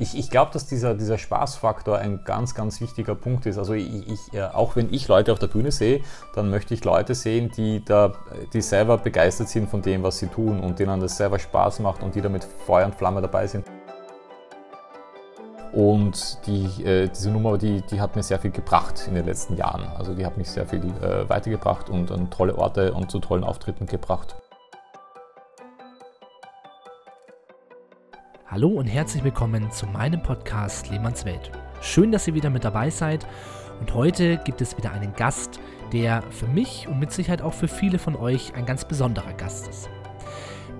Ich, ich glaube, dass dieser, dieser Spaßfaktor ein ganz, ganz wichtiger Punkt ist. Also ich, ich, äh, auch wenn ich Leute auf der Bühne sehe, dann möchte ich Leute sehen, die, da, die selber begeistert sind von dem, was sie tun und denen das selber Spaß macht und die da mit Feuer und Flamme dabei sind. Und die, äh, diese Nummer, die, die hat mir sehr viel gebracht in den letzten Jahren. Also die hat mich sehr viel äh, weitergebracht und an tolle Orte und zu tollen Auftritten gebracht. Hallo und herzlich willkommen zu meinem Podcast Lehmanns Welt. Schön, dass ihr wieder mit dabei seid und heute gibt es wieder einen Gast, der für mich und mit Sicherheit auch für viele von euch ein ganz besonderer Gast ist.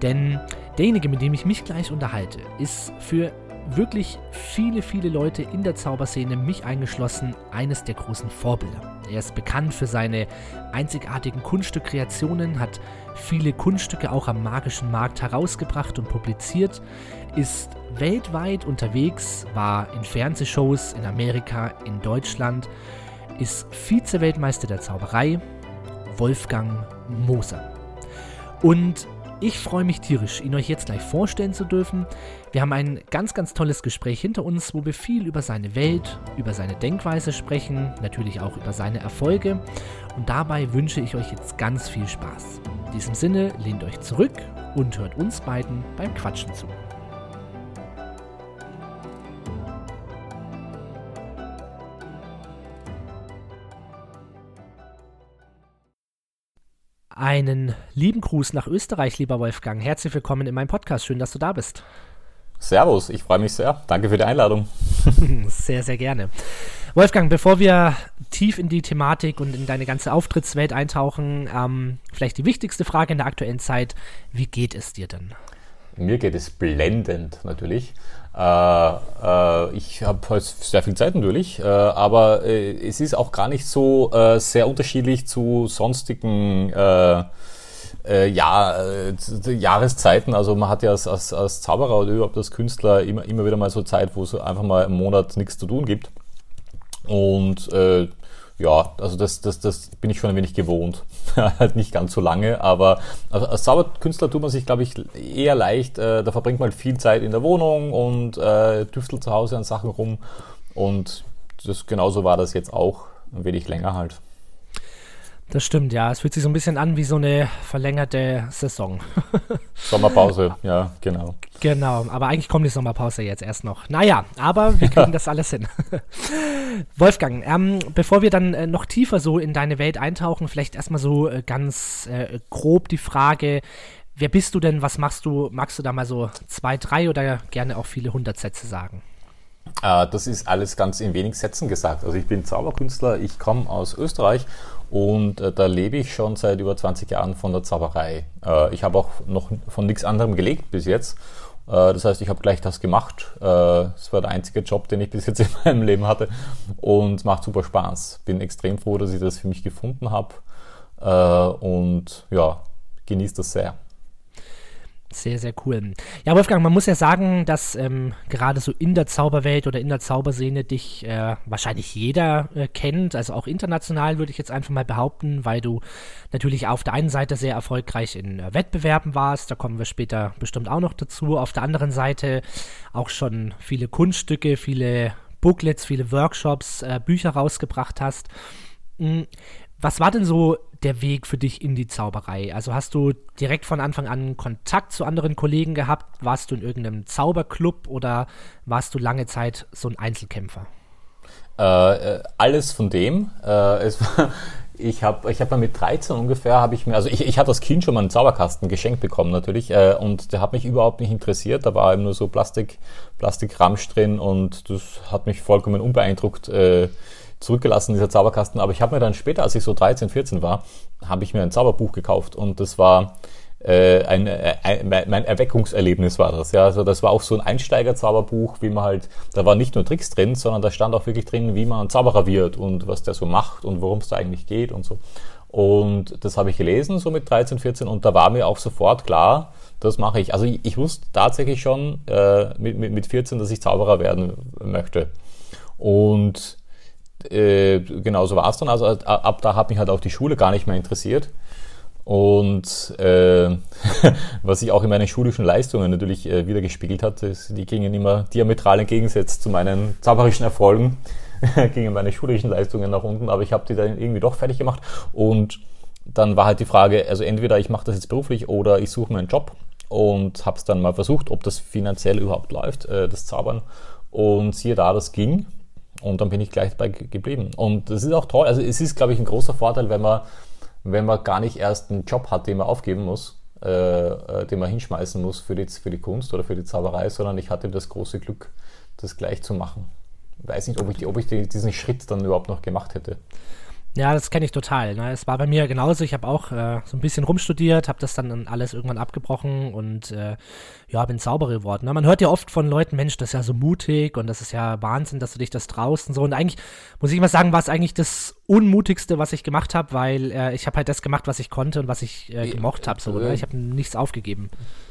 Denn derjenige, mit dem ich mich gleich unterhalte, ist für wirklich viele, viele Leute in der Zauberszene, mich eingeschlossen, eines der großen Vorbilder. Er ist bekannt für seine einzigartigen Kunststückkreationen, hat viele Kunststücke auch am magischen Markt herausgebracht und publiziert, ist weltweit unterwegs, war in Fernsehshows in Amerika, in Deutschland, ist Vize-Weltmeister der Zauberei, Wolfgang Moser. Und ich freue mich tierisch, ihn euch jetzt gleich vorstellen zu dürfen. Wir haben ein ganz, ganz tolles Gespräch hinter uns, wo wir viel über seine Welt, über seine Denkweise sprechen, natürlich auch über seine Erfolge. Und dabei wünsche ich euch jetzt ganz viel Spaß. In diesem Sinne, lehnt euch zurück und hört uns beiden beim Quatschen zu. Einen lieben Gruß nach Österreich, lieber Wolfgang. Herzlich willkommen in meinem Podcast. Schön, dass du da bist. Servus, ich freue mich sehr. Danke für die Einladung. sehr, sehr gerne. Wolfgang, bevor wir tief in die Thematik und in deine ganze Auftrittswelt eintauchen, ähm, vielleicht die wichtigste Frage in der aktuellen Zeit: Wie geht es dir denn? Mir geht es blendend natürlich. Äh, äh, ich habe heute sehr viel Zeit natürlich, äh, aber äh, es ist auch gar nicht so äh, sehr unterschiedlich zu sonstigen äh, ja, Jahreszeiten. Also man hat ja als, als, als Zauberer oder überhaupt als Künstler immer, immer wieder mal so Zeit, wo es einfach mal im Monat nichts zu tun gibt. Und ja, also das, das, das bin ich schon ein wenig gewohnt. halt nicht ganz so lange, aber als Zauberkünstler tut man sich, glaube ich, eher leicht. Äh, da verbringt man halt viel Zeit in der Wohnung und äh, tüftelt zu Hause an Sachen rum. Und das, genauso war das jetzt auch, ein wenig länger halt. Das stimmt, ja. Es fühlt sich so ein bisschen an wie so eine verlängerte Saison. Sommerpause, ja, genau. Genau, aber eigentlich kommt die Sommerpause jetzt erst noch. Naja, aber wir kriegen das alles hin. Wolfgang, ähm, bevor wir dann äh, noch tiefer so in deine Welt eintauchen, vielleicht erstmal so äh, ganz äh, grob die Frage, wer bist du denn, was machst du? Magst du da mal so zwei, drei oder gerne auch viele hundert Sätze sagen? Äh, das ist alles ganz in wenig Sätzen gesagt. Also ich bin Zauberkünstler, ich komme aus Österreich und äh, da lebe ich schon seit über 20 Jahren von der Zauberei. Äh, ich habe auch noch von nichts anderem gelebt bis jetzt. Äh, das heißt, ich habe gleich das gemacht. Äh, das war der einzige Job, den ich bis jetzt in meinem Leben hatte und macht super Spaß. Bin extrem froh, dass ich das für mich gefunden habe äh, und ja, genieße das sehr. Sehr, sehr cool. Ja, Wolfgang, man muss ja sagen, dass ähm, gerade so in der Zauberwelt oder in der Zauberszene dich äh, wahrscheinlich jeder äh, kennt, also auch international würde ich jetzt einfach mal behaupten, weil du natürlich auf der einen Seite sehr erfolgreich in äh, Wettbewerben warst, da kommen wir später bestimmt auch noch dazu, auf der anderen Seite auch schon viele Kunststücke, viele Booklets, viele Workshops, äh, Bücher rausgebracht hast. Mhm. Was war denn so der Weg für dich in die Zauberei? Also hast du direkt von Anfang an Kontakt zu anderen Kollegen gehabt? Warst du in irgendeinem Zauberclub oder warst du lange Zeit so ein Einzelkämpfer? Äh, äh alles von dem. Äh, war, ich habe ich hab mal mit 13 ungefähr, habe ich mir, also ich, ich hatte als Kind schon mal einen Zauberkasten geschenkt bekommen natürlich äh, und der hat mich überhaupt nicht interessiert. Da war eben nur so Plastik, Plastikramsch drin und das hat mich vollkommen unbeeindruckt äh, zurückgelassen, dieser Zauberkasten. Aber ich habe mir dann später, als ich so 13, 14 war, habe ich mir ein Zauberbuch gekauft und das war äh, ein, äh, ein, mein Erweckungserlebnis war das. Ja, also das war auch so ein Einsteiger-Zauberbuch, wie man halt, da waren nicht nur Tricks drin, sondern da stand auch wirklich drin, wie man Zauberer wird und was der so macht und worum es da eigentlich geht und so. Und das habe ich gelesen, so mit 13, 14, und da war mir auch sofort klar, das mache ich. Also ich, ich wusste tatsächlich schon äh, mit, mit, mit 14, dass ich Zauberer werden möchte. Und äh, genau so war es dann. Also ab da hat mich halt auch die Schule gar nicht mehr interessiert. Und äh, was sich auch in meinen schulischen Leistungen natürlich äh, wieder gespiegelt hat, ist, die gingen immer diametral entgegensetzt zu meinen zauberischen Erfolgen, gingen meine schulischen Leistungen nach unten, aber ich habe die dann irgendwie doch fertig gemacht. Und dann war halt die Frage, also entweder ich mache das jetzt beruflich oder ich suche mir einen Job und habe es dann mal versucht, ob das finanziell überhaupt läuft, äh, das Zaubern. Und siehe da, das ging. Und dann bin ich gleich bei geblieben. Und das ist auch toll. Also es ist, glaube ich, ein großer Vorteil, wenn man wenn man gar nicht erst einen Job hat, den man aufgeben muss, äh, äh, den man hinschmeißen muss für die, für die Kunst oder für die Zauberei, sondern ich hatte das große Glück, das gleich zu machen. Ich weiß nicht, ob ich, ob ich diesen Schritt dann überhaupt noch gemacht hätte. Ja, das kenne ich total. Ne? Es war bei mir genauso. Ich habe auch äh, so ein bisschen rumstudiert, habe das dann alles irgendwann abgebrochen und äh, ja, bin Zauberer geworden. Ne? Man hört ja oft von Leuten, Mensch, das ist ja so mutig und das ist ja Wahnsinn, dass du dich das traust und so. Und eigentlich, muss ich immer sagen, war es eigentlich das Unmutigste, was ich gemacht habe, weil äh, ich habe halt das gemacht, was ich konnte und was ich äh, gemocht habe. So, ne? Ich habe nichts aufgegeben.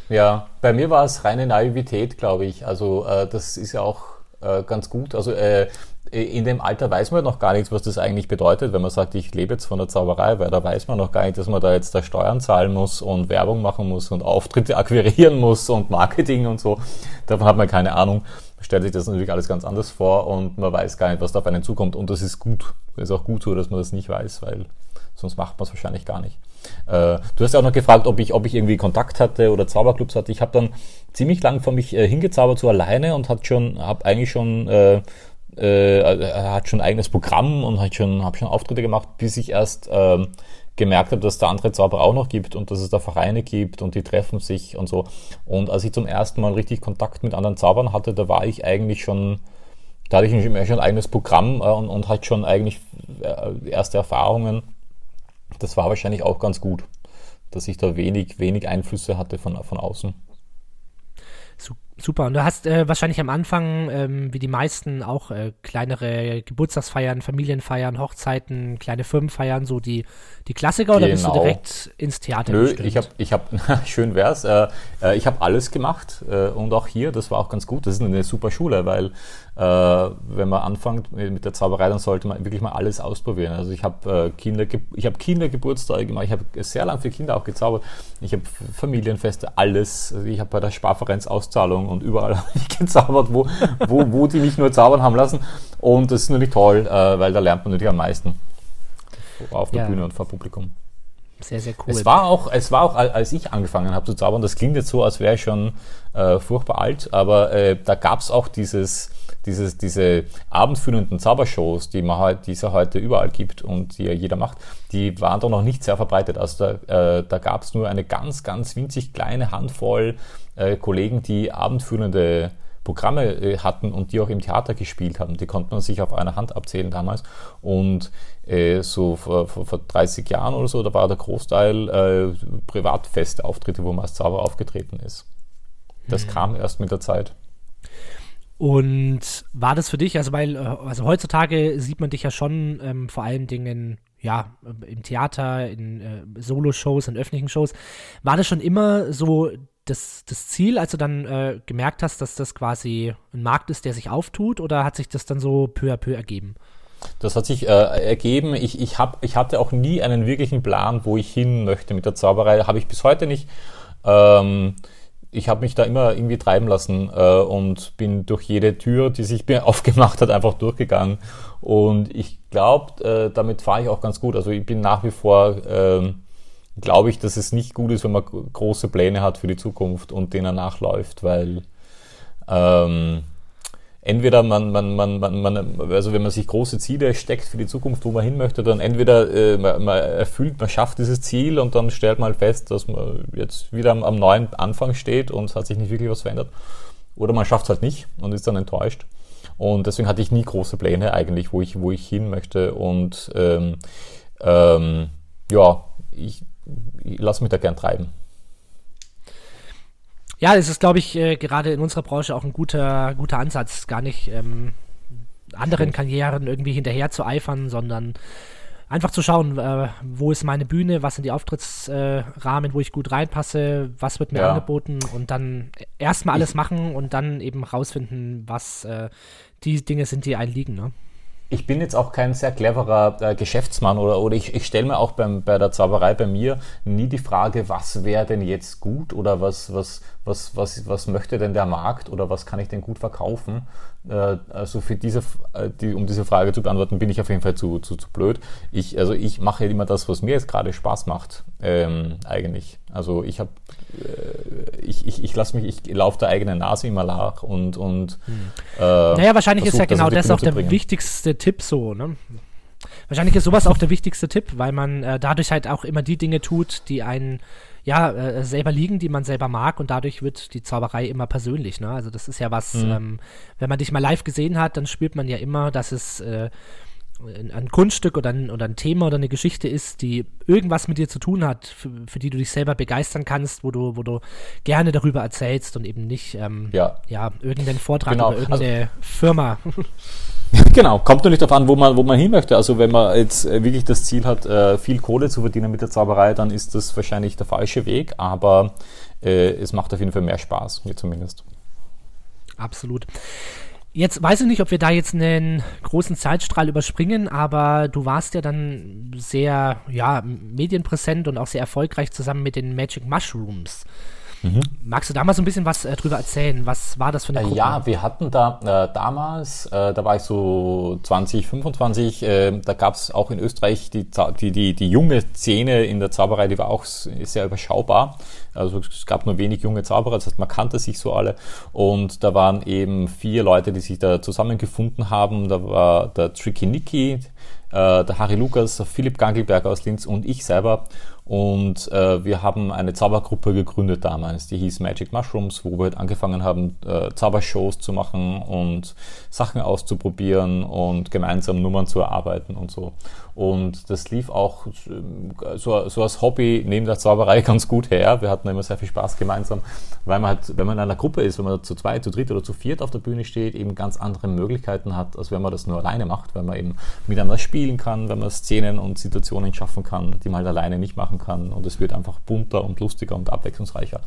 Ja, bei mir war es reine Naivität, glaube ich. Also äh, das ist ja auch äh, ganz gut. Also äh, in dem Alter weiß man noch gar nichts, was das eigentlich bedeutet, wenn man sagt, ich lebe jetzt von der Zauberei, weil da weiß man noch gar nicht, dass man da jetzt da Steuern zahlen muss und Werbung machen muss und Auftritte akquirieren muss und Marketing und so. Davon hat man keine Ahnung. Stellt sich das natürlich alles ganz anders vor und man weiß gar nicht, was da auf einen zukommt. Und das ist gut. Das ist auch gut so, dass man das nicht weiß, weil sonst macht man es wahrscheinlich gar nicht. Äh, du hast ja auch noch gefragt, ob ich, ob ich irgendwie Kontakt hatte oder Zauberclubs hatte. Ich habe dann ziemlich lang von mich äh, hingezaubert, so alleine und hat schon, habe eigentlich schon äh, äh, hat schon ein eigenes Programm und hat schon, habe schon Auftritte gemacht, bis ich erst ähm, gemerkt habe, dass es da andere Zauberer auch noch gibt und dass es da Vereine gibt und die treffen sich und so. Und als ich zum ersten Mal richtig Kontakt mit anderen Zaubern hatte, da war ich eigentlich schon, da hatte ich schon ein eigenes Programm äh, und, und hatte schon eigentlich äh, erste Erfahrungen. Das war wahrscheinlich auch ganz gut, dass ich da wenig, wenig Einflüsse hatte von, von außen. Super. Und du hast äh, wahrscheinlich am Anfang, ähm, wie die meisten, auch äh, kleinere Geburtstagsfeiern, Familienfeiern, Hochzeiten, kleine Firmenfeiern, so die, die Klassiker genau. oder bist du genau. direkt ins Theater Nö, bestimmt? ich habe, ich hab, schön wär's, äh, äh, ich habe alles gemacht äh, und auch hier, das war auch ganz gut, das ist eine super Schule, weil wenn man anfängt mit der Zauberei, dann sollte man wirklich mal alles ausprobieren. Also ich habe äh, Kinder, ich habe Kindergeburtstage gemacht, ich habe sehr lange für Kinder auch gezaubert, ich habe Familienfeste, alles. Also ich habe bei der Sparvereinsauszahlung und überall habe ich gezaubert, wo, wo, wo die mich nur zaubern haben lassen. Und das ist natürlich toll, äh, weil da lernt man natürlich am meisten auf der ja. Bühne und vor Publikum. Sehr, sehr cool. Es war auch, es war auch als ich angefangen habe zu zaubern, das klingt jetzt so, als wäre ich schon äh, furchtbar alt, aber äh, da gab es auch dieses, dieses, diese abendführenden Zaubershows, die man halt, die es ja heute überall gibt und die ja jeder macht, die waren doch noch nicht sehr verbreitet. Also da, äh, da gab es nur eine ganz, ganz winzig kleine Handvoll äh, Kollegen, die abendführende Programme äh, hatten und die auch im Theater gespielt haben. Die konnte man sich auf einer Hand abzählen damals. Und äh, so vor, vor, vor, 30 Jahren oder so, da war der Großteil äh, privatfeste Auftritte, wo man als Zauberer aufgetreten ist. Das mhm. kam erst mit der Zeit. Und war das für dich, also weil, äh, also heutzutage sieht man dich ja schon ähm, vor allen Dingen, ja, im Theater, in äh, Solo-Shows, in öffentlichen Shows. War das schon immer so das, das Ziel, als du dann äh, gemerkt hast, dass das quasi ein Markt ist, der sich auftut, oder hat sich das dann so peu à peu ergeben? Das hat sich äh, ergeben. Ich, ich, hab, ich hatte auch nie einen wirklichen Plan, wo ich hin möchte mit der Zauberei. Habe ich bis heute nicht. Ähm, ich habe mich da immer irgendwie treiben lassen äh, und bin durch jede Tür, die sich mir aufgemacht hat, einfach durchgegangen. Und ich glaube, äh, damit fahre ich auch ganz gut. Also ich bin nach wie vor, äh, glaube ich, dass es nicht gut ist, wenn man große Pläne hat für die Zukunft und denen nachläuft, weil ähm, entweder man, man, man, man, man, also wenn man sich große Ziele steckt für die Zukunft, wo man hin möchte, dann entweder äh, man, man erfüllt, man schafft dieses Ziel und dann stellt man fest, dass man jetzt wieder am, am neuen Anfang steht und es hat sich nicht wirklich was verändert. Oder man schafft es halt nicht und ist dann enttäuscht. Und deswegen hatte ich nie große Pläne eigentlich, wo ich, wo ich hin möchte. Und ähm, ähm, ja, ich, ich lasse mich da gern treiben. Ja, es ist, glaube ich, äh, gerade in unserer Branche auch ein guter, guter Ansatz, gar nicht ähm, anderen Karrieren irgendwie hinterher zu eifern, sondern einfach zu schauen, äh, wo ist meine Bühne, was sind die Auftrittsrahmen, äh, wo ich gut reinpasse, was wird mir ja. angeboten und dann erstmal alles ich, machen und dann eben rausfinden, was äh, die Dinge sind, die einen liegen. Ne? ich bin jetzt auch kein sehr cleverer äh, Geschäftsmann oder, oder ich, ich stelle mir auch beim, bei der Zauberei bei mir nie die Frage, was wäre denn jetzt gut oder was, was, was, was, was möchte denn der Markt oder was kann ich denn gut verkaufen? Äh, also für diese, äh, die, um diese Frage zu beantworten, bin ich auf jeden Fall zu, zu, zu blöd. Ich, also ich mache immer das, was mir jetzt gerade Spaß macht, ähm, eigentlich. Also ich habe, äh, ich, ich, ich lasse mich, ich laufe der eigenen Nase immer nach und, und hm. äh, Naja, wahrscheinlich ist ja genau das, das auch der wichtigste Tipp so, ne? Wahrscheinlich ist sowas auch der wichtigste Tipp, weil man äh, dadurch halt auch immer die Dinge tut, die einen ja, äh, selber liegen, die man selber mag und dadurch wird die Zauberei immer persönlich. Ne? Also das ist ja was, mhm. ähm, wenn man dich mal live gesehen hat, dann spürt man ja immer, dass es äh, ein Kunststück oder ein, oder ein Thema oder eine Geschichte ist, die irgendwas mit dir zu tun hat, für, für, die du dich selber begeistern kannst, wo du, wo du gerne darüber erzählst und eben nicht ähm, ja. ja irgendeinen Vortrag genau. über irgendeine also, Firma. genau, kommt nur nicht darauf an, wo man, wo man hin möchte. Also wenn man jetzt äh, wirklich das Ziel hat, äh, viel Kohle zu verdienen mit der Zauberei, dann ist das wahrscheinlich der falsche Weg, aber äh, es macht auf jeden Fall mehr Spaß, mir zumindest. Absolut. Jetzt weiß ich nicht, ob wir da jetzt einen großen Zeitstrahl überspringen, aber du warst ja dann sehr ja, medienpräsent und auch sehr erfolgreich zusammen mit den Magic Mushrooms. Mhm. Magst du da mal so ein bisschen was äh, drüber erzählen? Was war das für eine äh, Gruppe? Ja, wir hatten da äh, damals, äh, da war ich so 20, 25, äh, da gab es auch in Österreich die, die, die, die junge Szene in der Zauberei, die war auch sehr überschaubar. Also es gab nur wenig junge Zauberer, das heißt, man kannte sich so alle. Und da waren eben vier Leute, die sich da zusammengefunden haben. Da war der Tricky Nicky, äh, der Harry Lukas, Philipp Gangelberger aus Linz und ich selber. Und äh, wir haben eine Zaubergruppe gegründet damals, die hieß Magic Mushrooms, wo wir halt angefangen haben, äh, Zaubershows zu machen und Sachen auszuprobieren und gemeinsam Nummern zu erarbeiten und so. Und das lief auch so, so als Hobby neben der Zauberei ganz gut her. Wir hatten immer sehr viel Spaß gemeinsam, weil man halt, wenn man in einer Gruppe ist, wenn man zu zweit, zu dritt oder zu viert auf der Bühne steht, eben ganz andere Möglichkeiten hat, als wenn man das nur alleine macht, weil man eben miteinander spielen kann, wenn man Szenen und Situationen schaffen kann, die man halt alleine nicht machen kann. Und es wird einfach bunter und lustiger und abwechslungsreicher.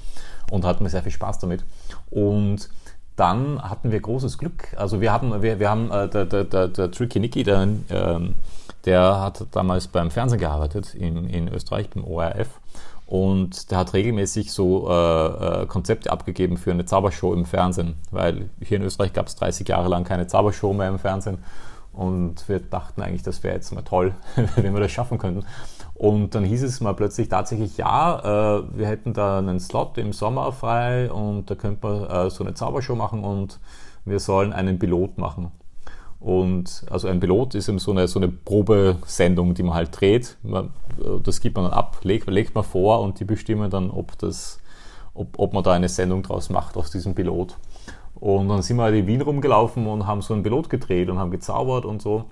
Und hatten wir sehr viel Spaß damit. Und dann hatten wir großes Glück. Also wir haben, wir, wir haben äh, der, der, der, der Tricky Nicky, der ähm, der hat damals beim Fernsehen gearbeitet in, in Österreich, beim ORF. Und der hat regelmäßig so äh, äh, Konzepte abgegeben für eine Zaubershow im Fernsehen, weil hier in Österreich gab es 30 Jahre lang keine Zaubershow mehr im Fernsehen. Und wir dachten eigentlich, das wäre jetzt mal toll, wenn wir das schaffen könnten. Und dann hieß es mal plötzlich tatsächlich, ja, äh, wir hätten da einen Slot im Sommer frei und da könnte man äh, so eine Zaubershow machen und wir sollen einen Pilot machen. Und also ein Pilot ist eben so eine, so eine Probesendung, die man halt dreht. Man, das gibt man dann ab, legt, legt man vor und die bestimmen dann, ob, das, ob, ob man da eine Sendung draus macht aus diesem Pilot. Und dann sind wir halt in Wien rumgelaufen und haben so einen Pilot gedreht und haben gezaubert und so.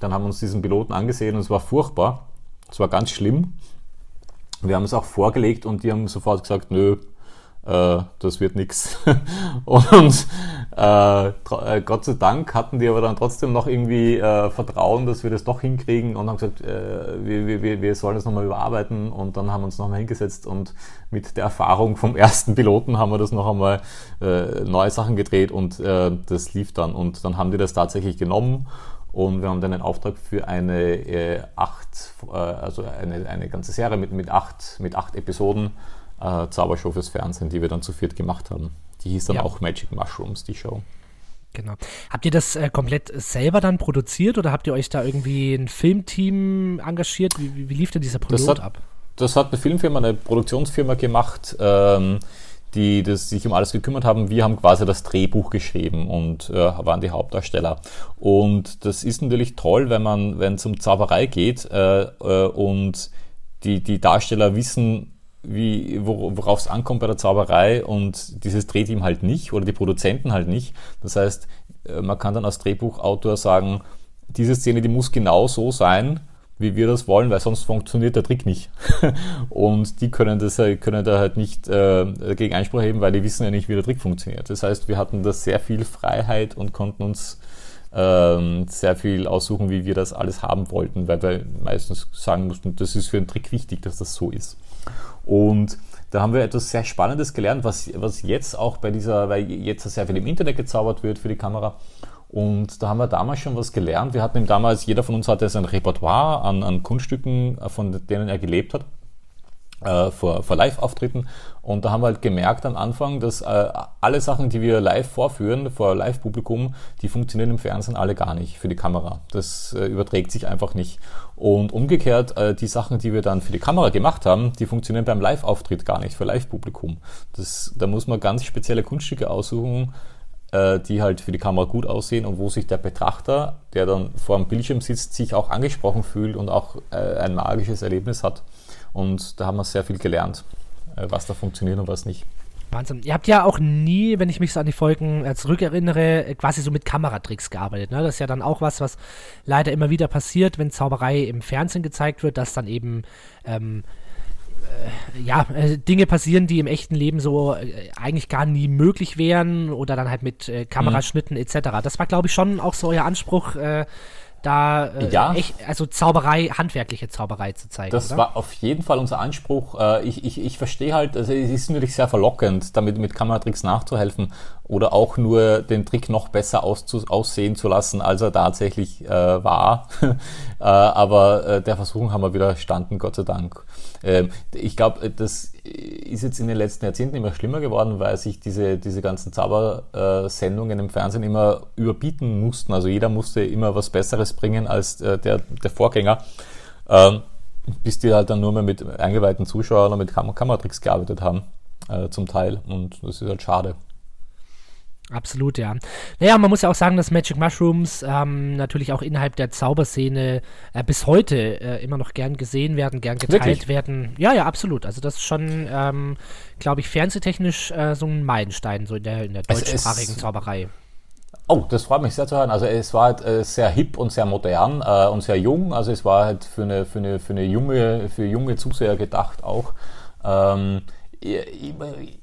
Dann haben wir uns diesen Piloten angesehen und es war furchtbar. Es war ganz schlimm. Wir haben es auch vorgelegt und die haben sofort gesagt, nö, äh, das wird nichts. Und äh, äh, Gott sei Dank hatten die aber dann trotzdem noch irgendwie äh, Vertrauen, dass wir das doch hinkriegen und haben gesagt, äh, wir, wir, wir sollen das nochmal überarbeiten und dann haben wir uns nochmal hingesetzt und mit der Erfahrung vom ersten Piloten haben wir das noch einmal äh, neue Sachen gedreht und äh, das lief dann und dann haben die das tatsächlich genommen und wir haben dann einen Auftrag für eine äh, acht, äh, also eine, eine ganze Serie mit, mit, acht, mit acht Episoden äh, Zaubershow fürs Fernsehen, die wir dann zu viert gemacht haben. Die hieß dann ja. auch Magic Mushrooms, die Show. Genau. Habt ihr das äh, komplett selber dann produziert oder habt ihr euch da irgendwie ein Filmteam engagiert? Wie, wie, wie lief denn dieser Pilot hat, ab? Das hat eine Filmfirma, eine Produktionsfirma gemacht, ähm, die das sich um alles gekümmert haben. Wir haben quasi das Drehbuch geschrieben und äh, waren die Hauptdarsteller. Und das ist natürlich toll, wenn man, wenn es um Zauberei geht äh, äh und die, die Darsteller wissen, wie, worauf es ankommt bei der Zauberei und dieses Drehteam halt nicht oder die Produzenten halt nicht. Das heißt, äh, man kann dann als Drehbuchautor sagen, diese Szene, die muss genau so sein, wie wir das wollen, weil sonst funktioniert der Trick nicht. und die können das können da halt nicht äh, gegen Einspruch heben, weil die wissen ja nicht, wie der Trick funktioniert. Das heißt, wir hatten da sehr viel Freiheit und konnten uns ähm, sehr viel aussuchen, wie wir das alles haben wollten, weil wir meistens sagen mussten, das ist für einen Trick wichtig, dass das so ist. Und da haben wir etwas sehr Spannendes gelernt, was, was jetzt auch bei dieser, weil jetzt sehr viel im Internet gezaubert wird für die Kamera. Und da haben wir damals schon was gelernt. Wir hatten ihm damals, jeder von uns hatte sein Repertoire an, an Kunststücken, von denen er gelebt hat äh, vor, vor Live-Auftritten. Und da haben wir halt gemerkt am Anfang, dass äh, alle Sachen, die wir live vorführen, vor Live-Publikum, die funktionieren im Fernsehen alle gar nicht für die Kamera. Das äh, überträgt sich einfach nicht. Und umgekehrt, äh, die Sachen, die wir dann für die Kamera gemacht haben, die funktionieren beim Live-Auftritt gar nicht, für Live-Publikum. Da muss man ganz spezielle Kunststücke aussuchen, äh, die halt für die Kamera gut aussehen und wo sich der Betrachter, der dann vor dem Bildschirm sitzt, sich auch angesprochen fühlt und auch äh, ein magisches Erlebnis hat. Und da haben wir sehr viel gelernt, äh, was da funktioniert und was nicht. Wahnsinn. Ihr habt ja auch nie, wenn ich mich so an die Folgen äh, zurückerinnere, äh, quasi so mit Kameratricks gearbeitet. Ne? Das ist ja dann auch was, was leider immer wieder passiert, wenn Zauberei im Fernsehen gezeigt wird, dass dann eben ähm, äh, ja, äh, Dinge passieren, die im echten Leben so äh, eigentlich gar nie möglich wären oder dann halt mit Kameraschnitten mhm. etc. Das war, glaube ich, schon auch so euer Anspruch, da äh, ja. echt, also Zauberei, handwerkliche Zauberei zu zeigen. Das oder? war auf jeden Fall unser Anspruch. Äh, ich, ich, ich verstehe halt, also es ist natürlich sehr verlockend, damit mit Kameratricks nachzuhelfen oder auch nur den Trick noch besser auszu, aussehen zu lassen, als er tatsächlich äh, war. äh, aber äh, der Versuchung haben wir widerstanden, Gott sei Dank. Ähm, ich glaube, äh, das ist jetzt in den letzten Jahrzehnten immer schlimmer geworden, weil sich diese, diese ganzen Zaubersendungen im Fernsehen immer überbieten mussten. Also jeder musste immer was Besseres bringen als äh, der, der Vorgänger. Ähm, bis die halt dann nur mehr mit eingeweihten Zuschauern und mit Kam Kameratricks gearbeitet haben, äh, zum Teil. Und das ist halt schade. Absolut, ja. Naja, man muss ja auch sagen, dass Magic Mushrooms ähm, natürlich auch innerhalb der Zauberszene äh, bis heute äh, immer noch gern gesehen werden, gern geteilt Wirklich? werden. Ja, ja, absolut. Also das ist schon, ähm, glaube ich, fernsehtechnisch äh, so ein Meilenstein so in der, in der deutschsprachigen Zauberei. Oh, das freut mich sehr zu hören. Also es war halt äh, sehr hip und sehr modern äh, und sehr jung. Also es war halt für eine, für eine, für eine junge, für junge Zuseher gedacht auch. Ähm, ich,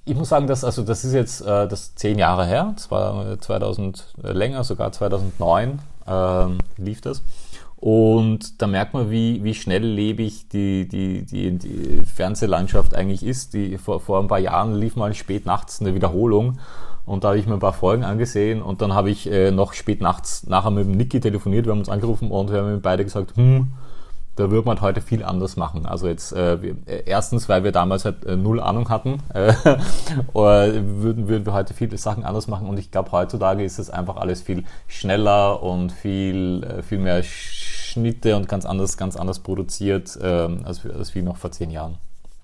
ich, muss sagen, dass, also das ist jetzt äh, das zehn Jahre her, das war 2000 äh, länger, sogar 2009 ähm, lief das. Und da merkt man, wie, wie schnelllebig die, die, die, die Fernsehlandschaft eigentlich ist. Die, vor, vor ein paar Jahren lief mal spät nachts eine Wiederholung und da habe ich mir ein paar Folgen angesehen und dann habe ich äh, noch spät nachts nachher mit dem Niki telefoniert, wir haben uns angerufen und wir haben beide gesagt, hm, da würde man heute viel anders machen. Also jetzt äh, wir, äh, erstens, weil wir damals halt äh, null Ahnung hatten, äh, würden, würden wir heute viele Sachen anders machen. Und ich glaube, heutzutage ist es einfach alles viel schneller und viel, äh, viel mehr Schnitte und ganz anders, ganz anders produziert, äh, als, als wie noch vor zehn Jahren.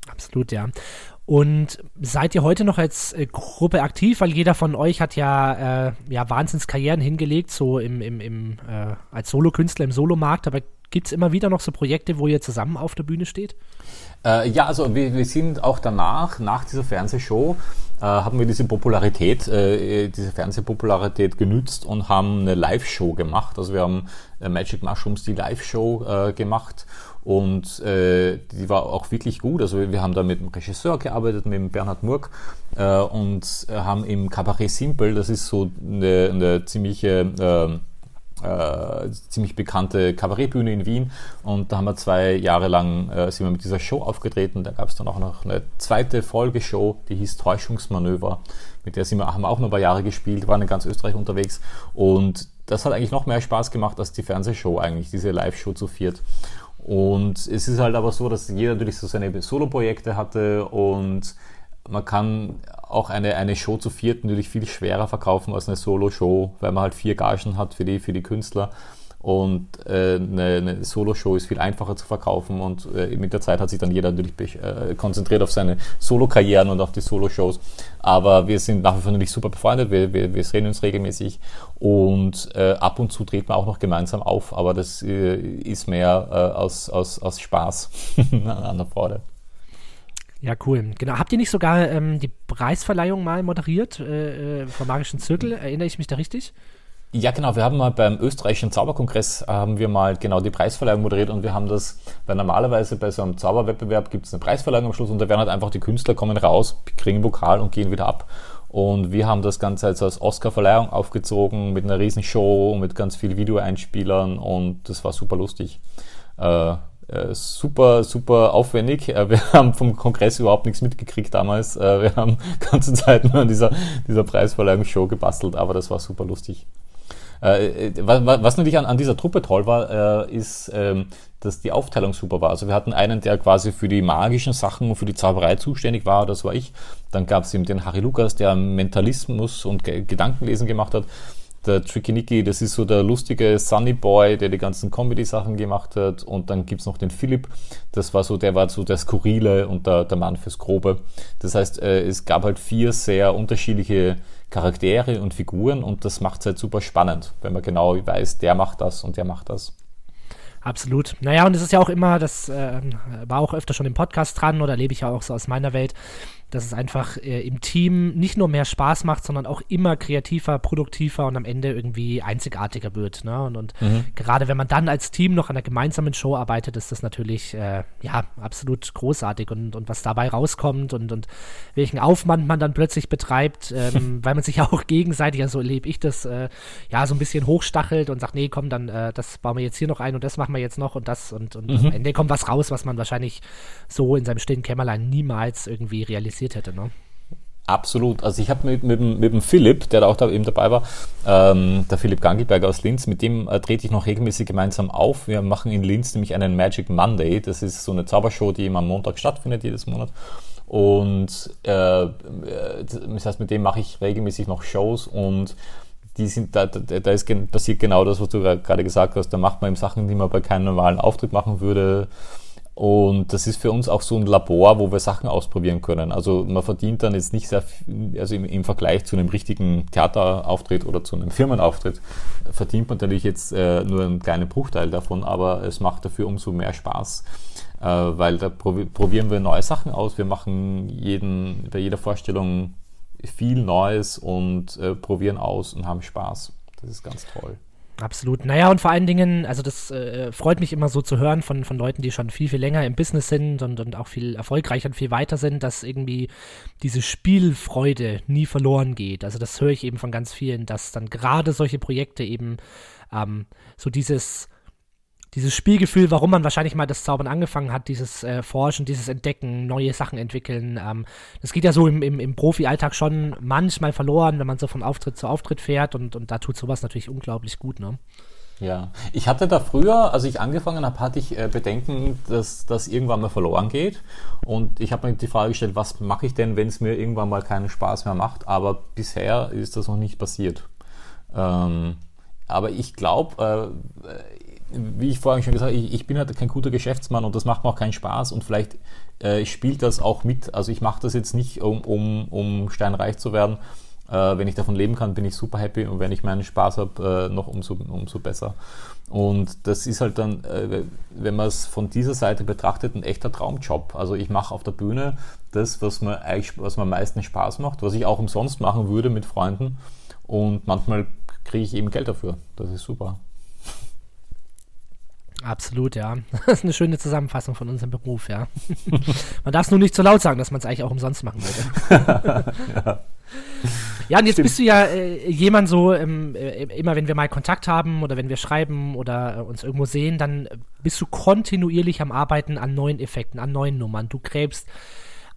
Absolut, ja. Und seid ihr heute noch als äh, Gruppe aktiv? Weil jeder von euch hat ja, äh, ja Wahnsinnskarrieren hingelegt, so im, im, im äh, als Solokünstler im Solomarkt. Aber Gibt es immer wieder noch so Projekte, wo ihr zusammen auf der Bühne steht? Äh, ja, also wir, wir, sind auch danach, nach dieser Fernsehshow, äh, haben wir diese Popularität, äh, diese Fernsehpopularität genützt und haben eine Live-Show gemacht. Also wir haben äh, Magic Mushrooms die Live-Show äh, gemacht und äh, die war auch wirklich gut. Also wir haben da mit dem Regisseur gearbeitet, mit dem Bernhard Murk und haben im Cabaret Simple, das ist so eine, eine ziemliche äh, ziemlich bekannte Kabarettbühne in Wien und da haben wir zwei Jahre lang äh, sind wir mit dieser Show aufgetreten. Da gab es dann auch noch eine zweite Folgeshow, die hieß Täuschungsmanöver. Mit der sind wir, haben wir auch noch ein paar Jahre gespielt, waren in ganz Österreich unterwegs und das hat eigentlich noch mehr Spaß gemacht als die Fernsehshow eigentlich, diese Live-Show zu viert. Und es ist halt aber so, dass jeder natürlich so seine Solo-Projekte hatte und man kann auch eine, eine Show zu viert natürlich viel schwerer verkaufen als eine Solo-Show, weil man halt vier Gagen hat für die, für die Künstler. Und äh, eine, eine Solo-Show ist viel einfacher zu verkaufen und äh, mit der Zeit hat sich dann jeder natürlich äh, konzentriert auf seine Solo-Karrieren und auf die Solo-Shows. Aber wir sind nach wie vor natürlich super befreundet, wir, wir, wir sehen uns regelmäßig und äh, ab und zu treten wir auch noch gemeinsam auf, aber das äh, ist mehr äh, aus, aus, aus Spaß an der Freude. Ja, cool. Genau. Habt ihr nicht sogar ähm, die Preisverleihung mal moderiert äh, äh, vom Magischen Zirkel? Erinnere ich mich da richtig? Ja, genau. Wir haben mal beim österreichischen Zauberkongress haben wir mal genau die Preisverleihung moderiert und wir haben das, weil normalerweise bei so einem Zauberwettbewerb gibt es eine Preisverleihung am Schluss und da werden halt einfach die Künstler kommen raus, kriegen einen Pokal und gehen wieder ab. Und wir haben das Ganze als, als Oscar-Verleihung aufgezogen mit einer riesen Show, mit ganz vielen Videoeinspielern und das war super lustig. Äh, super, super aufwendig. Äh, wir haben vom Kongress überhaupt nichts mitgekriegt damals. Äh, wir haben ganze Zeit nur an dieser, dieser Preisverleihungsshow gebastelt, aber das war super lustig. Äh, was, natürlich an, an dieser Truppe toll war, äh, ist, ähm, dass die Aufteilung super war. Also wir hatten einen, der quasi für die magischen Sachen und für die Zauberei zuständig war, das war ich. Dann gab es eben den Harry Lukas, der Mentalismus und Gedankenlesen gemacht hat. Der Tricky Nicky, das ist so der lustige Sunny Boy, der die ganzen Comedy-Sachen gemacht hat. Und dann gibt's noch den Philipp, das war so, der war so der Skurrile und der, der Mann fürs Grobe. Das heißt, äh, es gab halt vier sehr unterschiedliche Charaktere und Figuren und das macht es halt super spannend, wenn man genau weiß, der macht das und der macht das. Absolut. Naja, und es ist ja auch immer, das äh, war auch öfter schon im Podcast dran oder lebe ich ja auch so aus meiner Welt, dass es einfach äh, im Team nicht nur mehr Spaß macht, sondern auch immer kreativer, produktiver und am Ende irgendwie einzigartiger wird. Ne? Und, und mhm. gerade wenn man dann als Team noch an einer gemeinsamen Show arbeitet, ist das natürlich äh, ja absolut großartig und, und was dabei rauskommt und, und welchen Aufwand man dann plötzlich betreibt, ähm, weil man sich ja auch gegenseitig, ja so erlebe ich das, äh, ja so ein bisschen hochstachelt und sagt, nee, komm, dann äh, das bauen wir jetzt hier noch ein und das machen wir jetzt noch und das und, und mhm. am Ende kommt was raus, was man wahrscheinlich so in seinem stillen Kämmerlein niemals irgendwie realisiert interessiert hätte. Ne? Absolut. Also ich habe mit, mit, mit dem Philipp, der da auch da eben dabei war, ähm, der Philipp Gangelberger aus Linz, mit dem äh, trete ich noch regelmäßig gemeinsam auf. Wir machen in Linz nämlich einen Magic Monday. Das ist so eine Zaubershow, die immer am Montag stattfindet, jedes Monat. Und äh, das heißt, mit dem mache ich regelmäßig noch Shows und die sind, da, da, da ist passiert genau das, was du gerade gesagt hast. Da macht man eben Sachen, die man bei keinem normalen Auftritt machen würde und das ist für uns auch so ein Labor, wo wir Sachen ausprobieren können. Also man verdient dann jetzt nicht sehr viel, also im, im Vergleich zu einem richtigen Theaterauftritt oder zu einem Firmenauftritt, verdient man natürlich jetzt äh, nur einen kleinen Bruchteil davon, aber es macht dafür umso mehr Spaß, äh, weil da probieren wir neue Sachen aus. Wir machen jeden, bei jeder Vorstellung viel Neues und äh, probieren aus und haben Spaß. Das ist ganz toll. Absolut. Naja, und vor allen Dingen, also das äh, freut mich immer so zu hören von, von Leuten, die schon viel, viel länger im Business sind und, und auch viel erfolgreicher und viel weiter sind, dass irgendwie diese Spielfreude nie verloren geht. Also das höre ich eben von ganz vielen, dass dann gerade solche Projekte eben ähm, so dieses dieses Spielgefühl, warum man wahrscheinlich mal das Zaubern angefangen hat, dieses äh, Forschen, dieses Entdecken, neue Sachen entwickeln. Ähm, das geht ja so im, im, im Profi-Alltag schon manchmal verloren, wenn man so von Auftritt zu Auftritt fährt und, und da tut sowas natürlich unglaublich gut, ne? Ja, ich hatte da früher, als ich angefangen habe, hatte ich äh, Bedenken, dass das irgendwann mal verloren geht. Und ich habe mir die Frage gestellt, was mache ich denn, wenn es mir irgendwann mal keinen Spaß mehr macht? Aber bisher ist das noch nicht passiert. Ähm, aber ich glaube, äh, wie ich vorhin schon gesagt habe, ich, ich, bin halt kein guter Geschäftsmann und das macht mir auch keinen Spaß und vielleicht äh, spielt das auch mit. Also ich mache das jetzt nicht, um, um, um steinreich zu werden. Äh, wenn ich davon leben kann, bin ich super happy und wenn ich meinen Spaß habe, äh, noch umso, umso besser. Und das ist halt dann, äh, wenn man es von dieser Seite betrachtet, ein echter Traumjob. Also ich mache auf der Bühne das, was mir was mir am meisten Spaß macht, was ich auch umsonst machen würde mit Freunden. Und manchmal kriege ich eben Geld dafür. Das ist super. Absolut, ja. Das ist eine schöne Zusammenfassung von unserem Beruf, ja. man darf es nur nicht zu laut sagen, dass man es eigentlich auch umsonst machen würde. ja. ja, und jetzt Stimmt. bist du ja äh, jemand so, ähm, äh, immer wenn wir mal Kontakt haben oder wenn wir schreiben oder äh, uns irgendwo sehen, dann bist du kontinuierlich am Arbeiten an neuen Effekten, an neuen Nummern. Du gräbst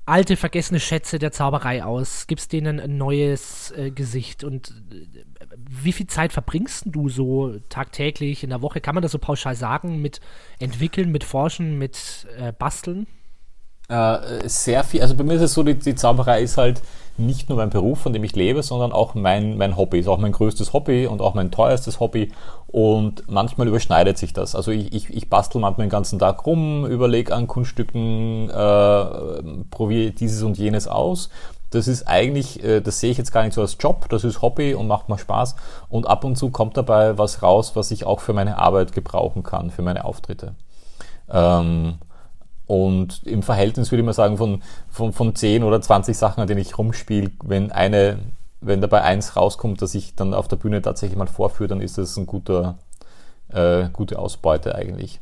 alte, vergessene Schätze der Zauberei aus, gibst denen ein neues äh, Gesicht und äh, wie viel Zeit verbringst du so tagtäglich in der Woche? Kann man das so pauschal sagen? Mit entwickeln, mit forschen, mit äh, basteln? Äh, sehr viel. Also bei mir ist es so, die, die, Zauberei ist halt nicht nur mein Beruf, von dem ich lebe, sondern auch mein, mein Hobby. Ist auch mein größtes Hobby und auch mein teuerstes Hobby. Und manchmal überschneidet sich das. Also ich, ich, ich bastel manchmal den ganzen Tag rum, überlege an Kunststücken, äh, probiere dieses und jenes aus das ist eigentlich, äh, das sehe ich jetzt gar nicht so als Job, das ist Hobby und macht mir Spaß. Und ab und zu kommt dabei was raus, was ich auch für meine Arbeit gebrauchen kann, für meine Auftritte. Ähm, und im Verhältnis würde ich mal sagen, von, von, von 10 oder 20 Sachen, an denen ich rumspiele, wenn eine, wenn dabei eins rauskommt, dass ich dann auf der Bühne tatsächlich mal vorführe, dann ist das ein guter, äh, gute Ausbeute eigentlich.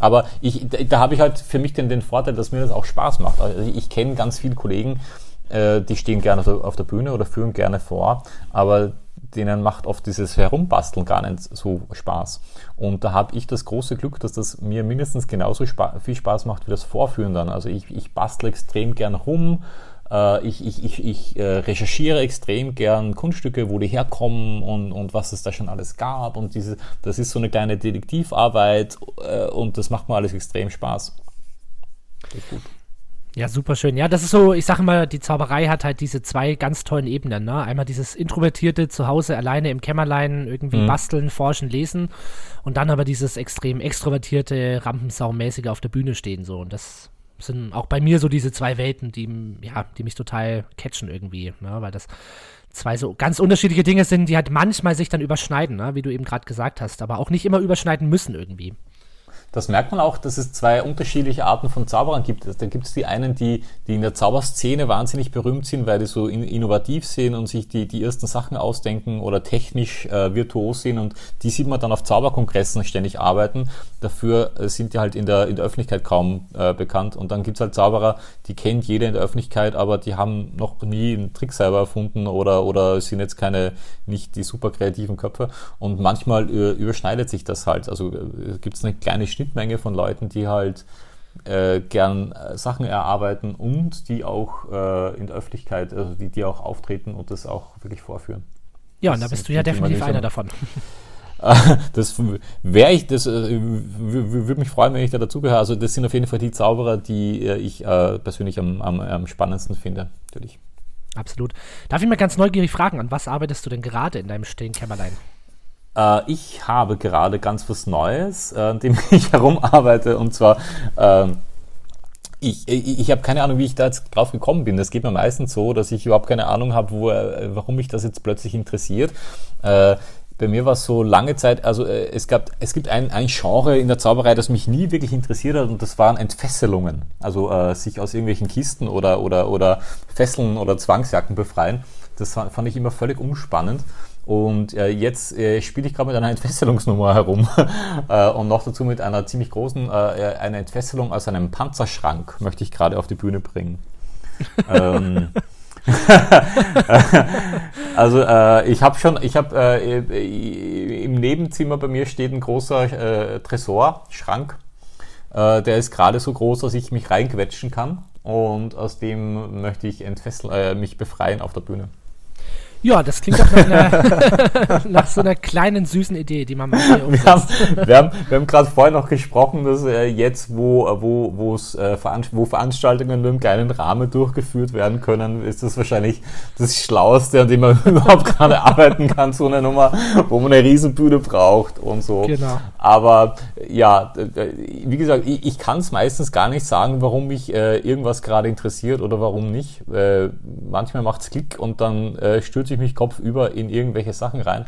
Aber ich, da habe ich halt für mich den, den Vorteil, dass mir das auch Spaß macht. Also ich kenne ganz viele Kollegen, äh, die stehen gerne auf der Bühne oder führen gerne vor, aber denen macht oft dieses Herumbasteln gar nicht so Spaß. Und da habe ich das große Glück, dass das mir mindestens genauso spa viel Spaß macht wie das Vorführen dann. Also ich, ich bastle extrem gern rum, Äh, ich ich, ich, ich äh, recherchiere extrem gern Kunststücke, wo die herkommen und, und was es da schon alles gab. Und diese, das ist so eine kleine Detektivarbeit äh, und das macht mir alles extrem Spaß. Das ist gut. Ja, super schön. Ja, das ist so, ich sage mal, die Zauberei hat halt diese zwei ganz tollen Ebenen. Ne? Einmal dieses introvertierte Zuhause alleine im Kämmerlein irgendwie mhm. basteln, forschen, lesen und dann aber dieses extrem extrovertierte, rampensaumäßige auf der Bühne stehen so. Und das sind auch bei mir so diese zwei Welten, die, ja, die mich total catchen irgendwie, ne? weil das zwei so ganz unterschiedliche Dinge sind, die halt manchmal sich dann überschneiden, ne? wie du eben gerade gesagt hast, aber auch nicht immer überschneiden müssen irgendwie das merkt man auch, dass es zwei unterschiedliche Arten von Zauberern gibt. Da gibt es die einen, die, die in der Zauberszene wahnsinnig berühmt sind, weil die so in, innovativ sind und sich die, die ersten Sachen ausdenken oder technisch äh, virtuos sind und die sieht man dann auf Zauberkongressen ständig arbeiten. Dafür äh, sind die halt in der, in der Öffentlichkeit kaum äh, bekannt. Und dann gibt es halt Zauberer, die kennt jeder in der Öffentlichkeit, aber die haben noch nie einen Trick selber erfunden oder, oder sind jetzt keine, nicht die super kreativen Köpfe. Und manchmal äh, überschneidet sich das halt. Also äh, gibt es eine kleine Schnittmenge von Leuten, die halt äh, gern äh, Sachen erarbeiten und die auch äh, in der Öffentlichkeit, also die, die auch auftreten und das auch wirklich vorführen. Ja, und da bist du ja definitiv einer davon. das wäre ich, das äh, würde mich freuen, wenn ich da dazugehöre. Also das sind auf jeden Fall die Zauberer, die äh, ich äh, persönlich am, am, am spannendsten finde, natürlich. Absolut. Darf ich mal ganz neugierig fragen, an was arbeitest du denn gerade in deinem stillen Kämmerlein? Äh, ich habe gerade ganz was Neues, äh, an dem ich herumarbeite. Und zwar, äh, ich, ich, ich habe keine Ahnung, wie ich da jetzt drauf gekommen bin. Das geht mir meistens so, dass ich überhaupt keine Ahnung habe, wo, äh, warum mich das jetzt plötzlich interessiert. Äh, bei mir war es so lange Zeit, also äh, es gab, es gibt ein, ein Genre in der Zauberei, das mich nie wirklich interessiert hat und das waren Entfesselungen. Also sich aus irgendwelchen Kisten oder, oder, oder Fesseln oder Zwangsjacken befreien. Das fand ich immer völlig umspannend. Und äh, jetzt äh, spiele ich gerade mit einer Entfesselungsnummer herum äh, und noch dazu mit einer ziemlich großen, äh, eine Entfesselung aus einem Panzerschrank möchte ich gerade auf die Bühne bringen. ähm, also äh, ich habe schon, ich habe äh, im Nebenzimmer bei mir steht ein großer äh, Tresor, Schrank. Äh, der ist gerade so groß, dass ich mich reinquetschen kann und aus dem möchte ich äh, mich befreien auf der Bühne. Ja, das klingt doch nach, einer, nach so einer kleinen süßen Idee, die man mal umsetzt. Wir haben, wir haben, wir haben gerade vorher noch gesprochen, dass äh, jetzt, wo, äh, wo, wo's, äh, Veranst wo Veranstaltungen nur im kleinen Rahmen durchgeführt werden können, ist das wahrscheinlich das Schlauste, an dem man überhaupt gerade arbeiten kann, so eine Nummer, wo man eine Riesenbühne braucht und so. Genau. Aber ja, wie gesagt, ich, ich kann es meistens gar nicht sagen, warum mich äh, irgendwas gerade interessiert oder warum nicht. Äh, manchmal macht es Klick und dann äh, stürzt stürze ich mich kopfüber in irgendwelche Sachen rein.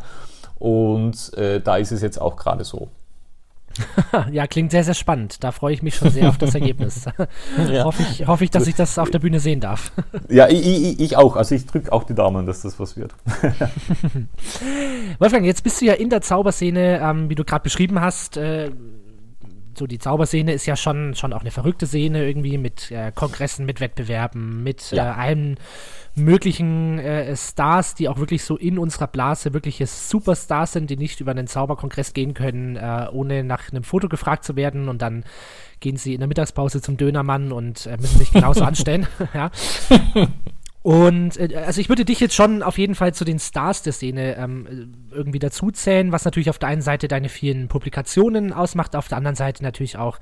Und äh, da ist es jetzt auch gerade so. ja, klingt sehr, sehr spannend. Da freue ich mich schon sehr auf das Ergebnis. ja. hoffe, ich, hoffe ich, dass ich das auf der Bühne sehen darf. ja, ich, ich, ich, auch. Also ich drücke auch die Daumen, dass das was wird. Wolfgang, jetzt bist du ja in der Zauberszene, ähm, wie du gerade beschrieben hast. Äh, so die Zauberszene ist ja schon, schon auch eine verrückte Szene irgendwie mit äh, Kongressen, mit Wettbewerben, mit ja. äh, allen möglichen äh, Stars, die auch wirklich so in unserer Blase wirkliche Superstars sind, die nicht über einen Zauberkongress gehen können, äh, ohne nach einem Foto gefragt zu werden und dann gehen sie in der Mittagspause zum Dönermann und äh, müssen sich genauso anstellen. ja. Und äh, also ich würde dich jetzt schon auf jeden Fall zu den Stars der Szene ähm, irgendwie dazuzählen, was natürlich auf der einen Seite deine vielen Publikationen ausmacht, auf der anderen Seite natürlich auch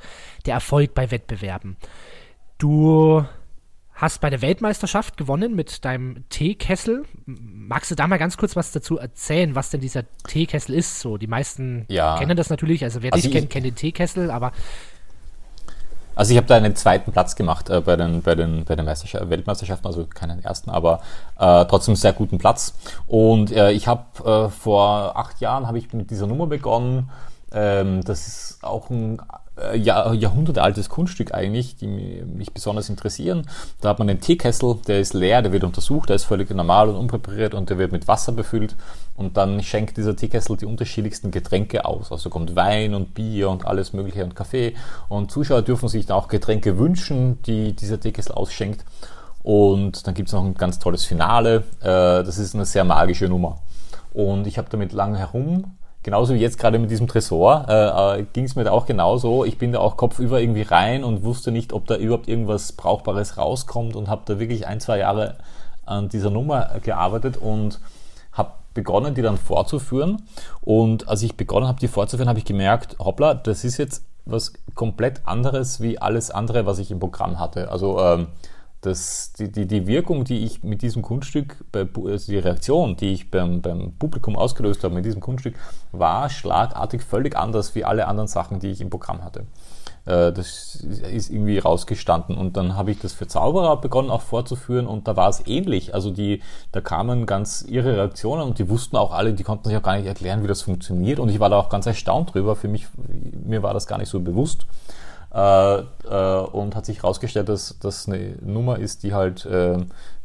der Erfolg bei Wettbewerben. Du hast bei der Weltmeisterschaft gewonnen mit deinem Teekessel. Magst du da mal ganz kurz was dazu erzählen, was denn dieser Teekessel ist? So, die meisten ja. kennen das natürlich, also wer also dich kennt, kennt den Teekessel, aber also ich habe da einen zweiten Platz gemacht äh, bei den, bei den, bei den Weltmeisterschaften, also keinen ersten, aber äh, trotzdem sehr guten Platz. Und äh, ich habe äh, vor acht Jahren habe ich mit dieser Nummer begonnen. Ähm, das ist auch ein Jahr, jahrhundertealtes Kunststück eigentlich, die mich besonders interessieren. Da hat man einen Teekessel, der ist leer, der wird untersucht, der ist völlig normal und unpräpariert und der wird mit Wasser befüllt und dann schenkt dieser Teekessel die unterschiedlichsten Getränke aus. Also kommt Wein und Bier und alles mögliche und Kaffee und Zuschauer dürfen sich dann auch Getränke wünschen, die dieser Teekessel ausschenkt. Und dann gibt es noch ein ganz tolles Finale. Äh, das ist eine sehr magische Nummer. Und ich habe damit lange herum genauso wie jetzt gerade mit diesem Tresor, äh, äh, ging es mir da auch genauso. Ich bin da auch kopfüber irgendwie rein und wusste nicht, ob da überhaupt irgendwas Brauchbares rauskommt und habe da wirklich ein, zwei Jahre an dieser Nummer gearbeitet und habe begonnen, die dann vorzuführen. Und als ich begonnen habe, die vorzuführen, habe ich gemerkt, hoppla, das ist jetzt was komplett anderes wie alles andere, was ich im Programm hatte. Also ähm, das, die, die, die Wirkung, die ich mit diesem Kunststück, also die Reaktion, die ich beim, beim Publikum ausgelöst habe mit diesem Kunststück, war schlagartig völlig anders wie alle anderen Sachen, die ich im Programm hatte. Äh, das ist irgendwie rausgestanden. Und dann habe ich das für Zauberer begonnen auch vorzuführen und da war es ähnlich. Also die, da kamen ganz ihre Reaktionen und die wussten auch alle, die konnten sich auch gar nicht erklären, wie das funktioniert. Und ich war da auch ganz erstaunt drüber. Für mich, mir war das gar nicht so bewusst. Äh, äh, und hat sich herausgestellt, dass das eine Nummer ist, die halt, äh,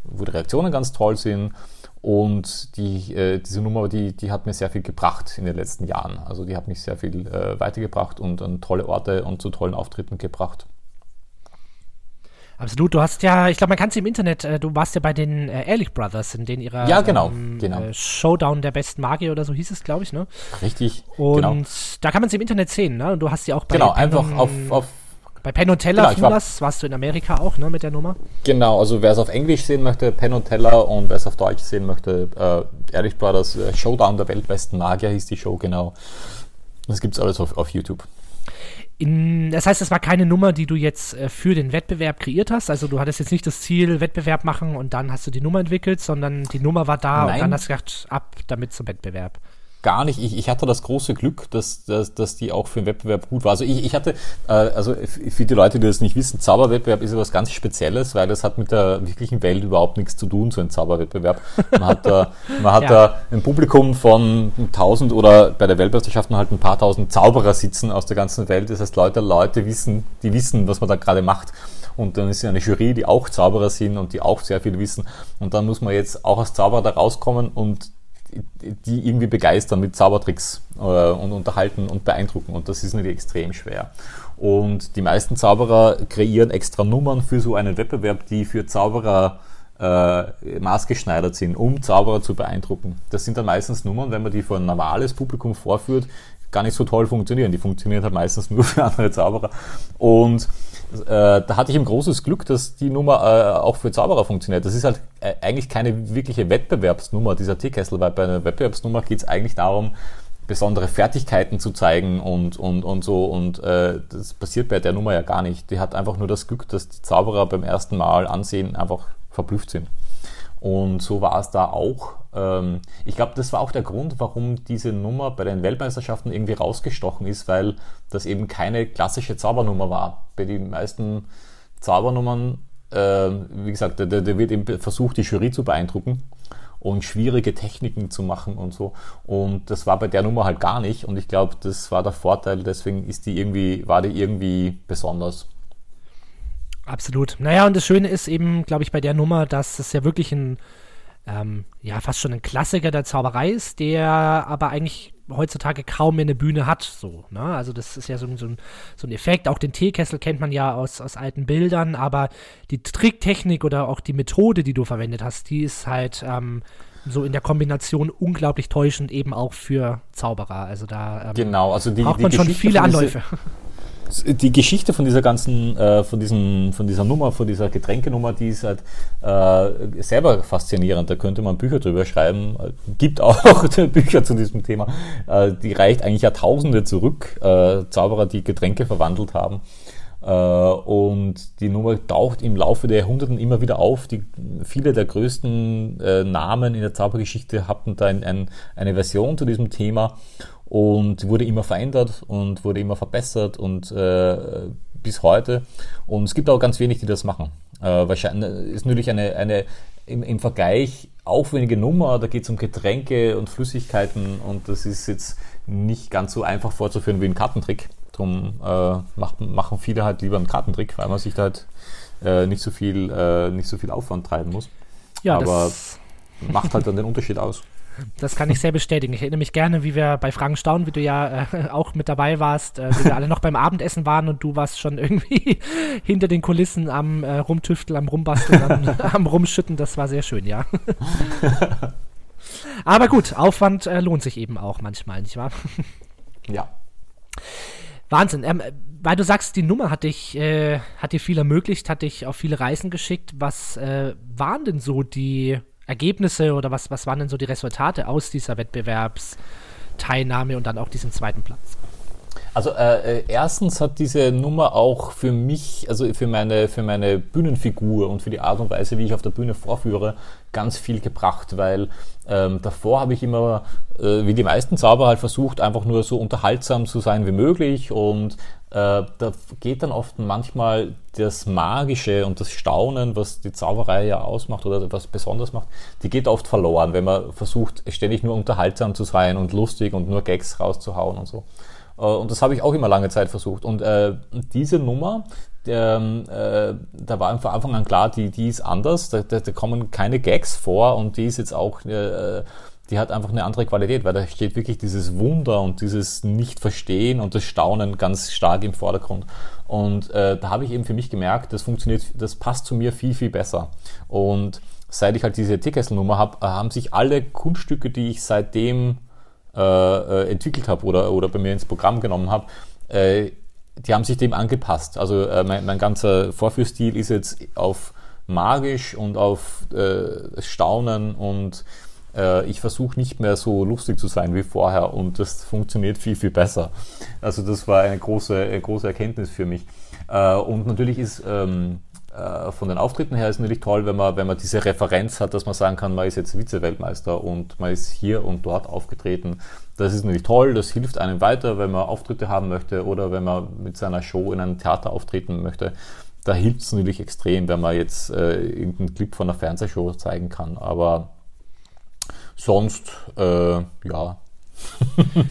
wo die Reaktionen ganz toll sind und die, äh, diese Nummer, die, die hat mir sehr viel gebracht in den letzten Jahren. Also die hat mich sehr viel äh, weitergebracht und an tolle Orte und zu tollen Auftritten gebracht. Absolut, du hast ja, ich glaube, man kann es im Internet, äh, du warst ja bei den äh, Ehrlich Brothers, in denen ihrer ja, genau, ähm, genau. Äh, Showdown der besten Magier oder so hieß es, glaube ich, ne? Richtig. Und genau. da kann man es im Internet sehen, ne? Und du hast ja auch bei Genau, einfach auf, auf bei Penn und Teller, genau, war, warst du in Amerika auch, ne, mit der Nummer? Genau, also wer es auf Englisch sehen möchte, Penn und Teller und wer es auf Deutsch sehen möchte, äh, Erich Brothers äh, Showdown der weltbesten Magier hieß die Show, genau. Das gibt es alles auf, auf YouTube. In, das heißt, es war keine Nummer, die du jetzt äh, für den Wettbewerb kreiert hast. Also du hattest jetzt nicht das Ziel, Wettbewerb machen und dann hast du die Nummer entwickelt, sondern die Nummer war da Nein. und dann hast du gedacht, ab damit zum Wettbewerb gar nicht. Ich, ich hatte das große Glück, dass, dass, dass die auch für den Wettbewerb gut war. Also ich, ich hatte, äh, also für die Leute, die das nicht wissen, Zauberwettbewerb ist etwas ganz Spezielles, weil das hat mit der wirklichen Welt überhaupt nichts zu tun, so ein Zauberwettbewerb. Man hat da, man hat ja. da ein Publikum von 1000 oder bei der Weltmeisterschaft halt ein paar tausend Zauberer sitzen aus der ganzen Welt. Das heißt, Leute, Leute wissen, die wissen, was man da gerade macht. Und dann ist ja eine Jury, die auch Zauberer sind und die auch sehr viel wissen. Und dann muss man jetzt auch als Zauberer da rauskommen und die irgendwie begeistern mit Zaubertricks äh, und unterhalten und beeindrucken. Und das ist natürlich extrem schwer. Und die meisten Zauberer kreieren extra Nummern für so einen Wettbewerb, die für Zauberer äh, maßgeschneidert sind, um Zauberer zu beeindrucken. Das sind dann meistens Nummern, wenn man die vor ein normales Publikum vorführt, gar nicht so toll funktionieren. Die funktionieren halt meistens nur für andere Zauberer. Und da hatte ich ein großes Glück, dass die Nummer äh, auch für Zauberer funktioniert. Das ist halt äh, eigentlich keine wirkliche Wettbewerbsnummer, dieser Teekessel, weil bei einer Wettbewerbsnummer geht es eigentlich darum, besondere Fertigkeiten zu zeigen und, und, und so. Und äh, das passiert bei der Nummer ja gar nicht. Die hat einfach nur das Glück, dass die Zauberer beim ersten Mal ansehen einfach verblüfft sind. Und so war es da auch. Ähm, ich glaube, das war auch der Grund, warum diese Nummer bei den Weltmeisterschaften irgendwie rausgestochen ist, weil das eben keine klassische Zaubernummer war. Bei den meisten Zaubernummern, äh, wie gesagt, da, da wird eben versucht, die Jury zu beeindrucken und schwierige Techniken zu machen und so. Und das war bei der Nummer halt gar nicht. Und ich glaube, das war der Vorteil. Deswegen ist die irgendwie, war die irgendwie besonders. Absolut. Naja, und das Schöne ist eben, glaube ich, bei der Nummer, dass es ja wirklich ein, ähm, ja, fast schon ein Klassiker der Zauberei ist, der aber eigentlich heutzutage kaum mehr eine Bühne hat. So, ne? Also das ist ja so, so, ein, so ein Effekt. Auch den Teekessel kennt man ja aus, aus alten Bildern, aber die Tricktechnik oder auch die Methode, die du verwendet hast, die ist halt ähm, so in der Kombination unglaublich täuschend eben auch für Zauberer. Also da ähm, genau, also die, braucht man die schon viele Anläufe. Die Geschichte von dieser ganzen, äh, von, diesen, von dieser Nummer, von dieser Getränkenummer, die ist halt äh, selber faszinierend. Da könnte man Bücher drüber schreiben. Äh, gibt auch Bücher zu diesem Thema. Äh, die reicht eigentlich Jahrtausende zurück. Äh, Zauberer, die Getränke verwandelt haben. Äh, und die Nummer taucht im Laufe der Jahrhunderten immer wieder auf. Die, viele der größten Namen in der Zaubergeschichte hatten da ein, ein, eine Version zu diesem Thema und wurde immer verändert und wurde immer verbessert und äh, bis heute. Und es gibt auch ganz wenig, die das machen. Äh, wahrscheinlich ist natürlich eine, eine im, im Vergleich aufwendige Nummer, da geht es um Getränke und Flüssigkeiten und das ist jetzt nicht ganz so einfach vorzuführen wie ein Kartentrick. Darum äh, macht, machen viele halt lieber einen Kartentrick, weil man sich da halt äh, nicht, so viel, äh, nicht so viel Aufwand treiben muss. Ja, Aber macht halt dann den Unterschied aus. Das kann ich sehr bestätigen. Ich erinnere mich gerne, wie wir bei Fragen staunen, wie du ja äh, auch mit dabei warst, äh, wie wir alle noch beim Abendessen waren und du warst schon irgendwie hinter den Kulissen am äh, Rumtüfteln, am Rumbasteln, am, am Rumschütten. Das war sehr schön, ja. Aber gut, Aufwand äh, lohnt sich eben auch manchmal, nicht wahr? Ja. Wahnsinn. Ähm, weil du sagst, die Nummer hat dich, äh, hat dir viel ermöglicht, hat dich auf viele Reisen geschickt. Was äh, waren denn so die Ergebnisse oder was, was waren denn so die Resultate aus dieser Wettbewerbsteilnahme und dann auch diesem zweiten Platz? Also äh, äh, erstens hat diese Nummer auch für mich, also für meine, für meine Bühnenfigur und für die Art und Weise, wie ich auf der Bühne vorführe, ganz viel gebracht, weil ähm, davor habe ich immer, äh, wie die meisten Zauberer halt versucht, einfach nur so unterhaltsam zu sein wie möglich und äh, da geht dann oft manchmal das Magische und das Staunen, was die Zauberei ja ausmacht oder was besonders macht, die geht oft verloren, wenn man versucht, ständig nur unterhaltsam zu sein und lustig und nur Gags rauszuhauen und so. Äh, und das habe ich auch immer lange Zeit versucht. Und äh, diese Nummer, der, äh, da war von Anfang an klar, die, die ist anders, da, da, da kommen keine Gags vor und die ist jetzt auch, äh, die hat einfach eine andere Qualität, weil da steht wirklich dieses Wunder und dieses Nicht-Verstehen und das Staunen ganz stark im Vordergrund. Und äh, da habe ich eben für mich gemerkt, das funktioniert, das passt zu mir viel, viel besser. Und seit ich halt diese Tickkessel-Nummer habe, haben sich alle Kunststücke, die ich seitdem äh, äh, entwickelt habe oder, oder bei mir ins Programm genommen habe, äh, die haben sich dem angepasst. Also äh, mein, mein ganzer Vorführstil ist jetzt auf magisch und auf äh, Staunen und äh, ich versuche nicht mehr so lustig zu sein wie vorher und das funktioniert viel, viel besser. Also das war eine große, eine große Erkenntnis für mich. Und natürlich ist ähm, äh, von den Auftritten her ist natürlich toll, wenn man, wenn man diese Referenz hat, dass man sagen kann, man ist jetzt Vize-Weltmeister und man ist hier und dort aufgetreten. Das ist natürlich toll, das hilft einem weiter, wenn man Auftritte haben möchte oder wenn man mit seiner Show in einem Theater auftreten möchte. Da hilft es natürlich extrem, wenn man jetzt äh, irgendeinen Clip von einer Fernsehshow zeigen kann. Aber sonst, äh, ja,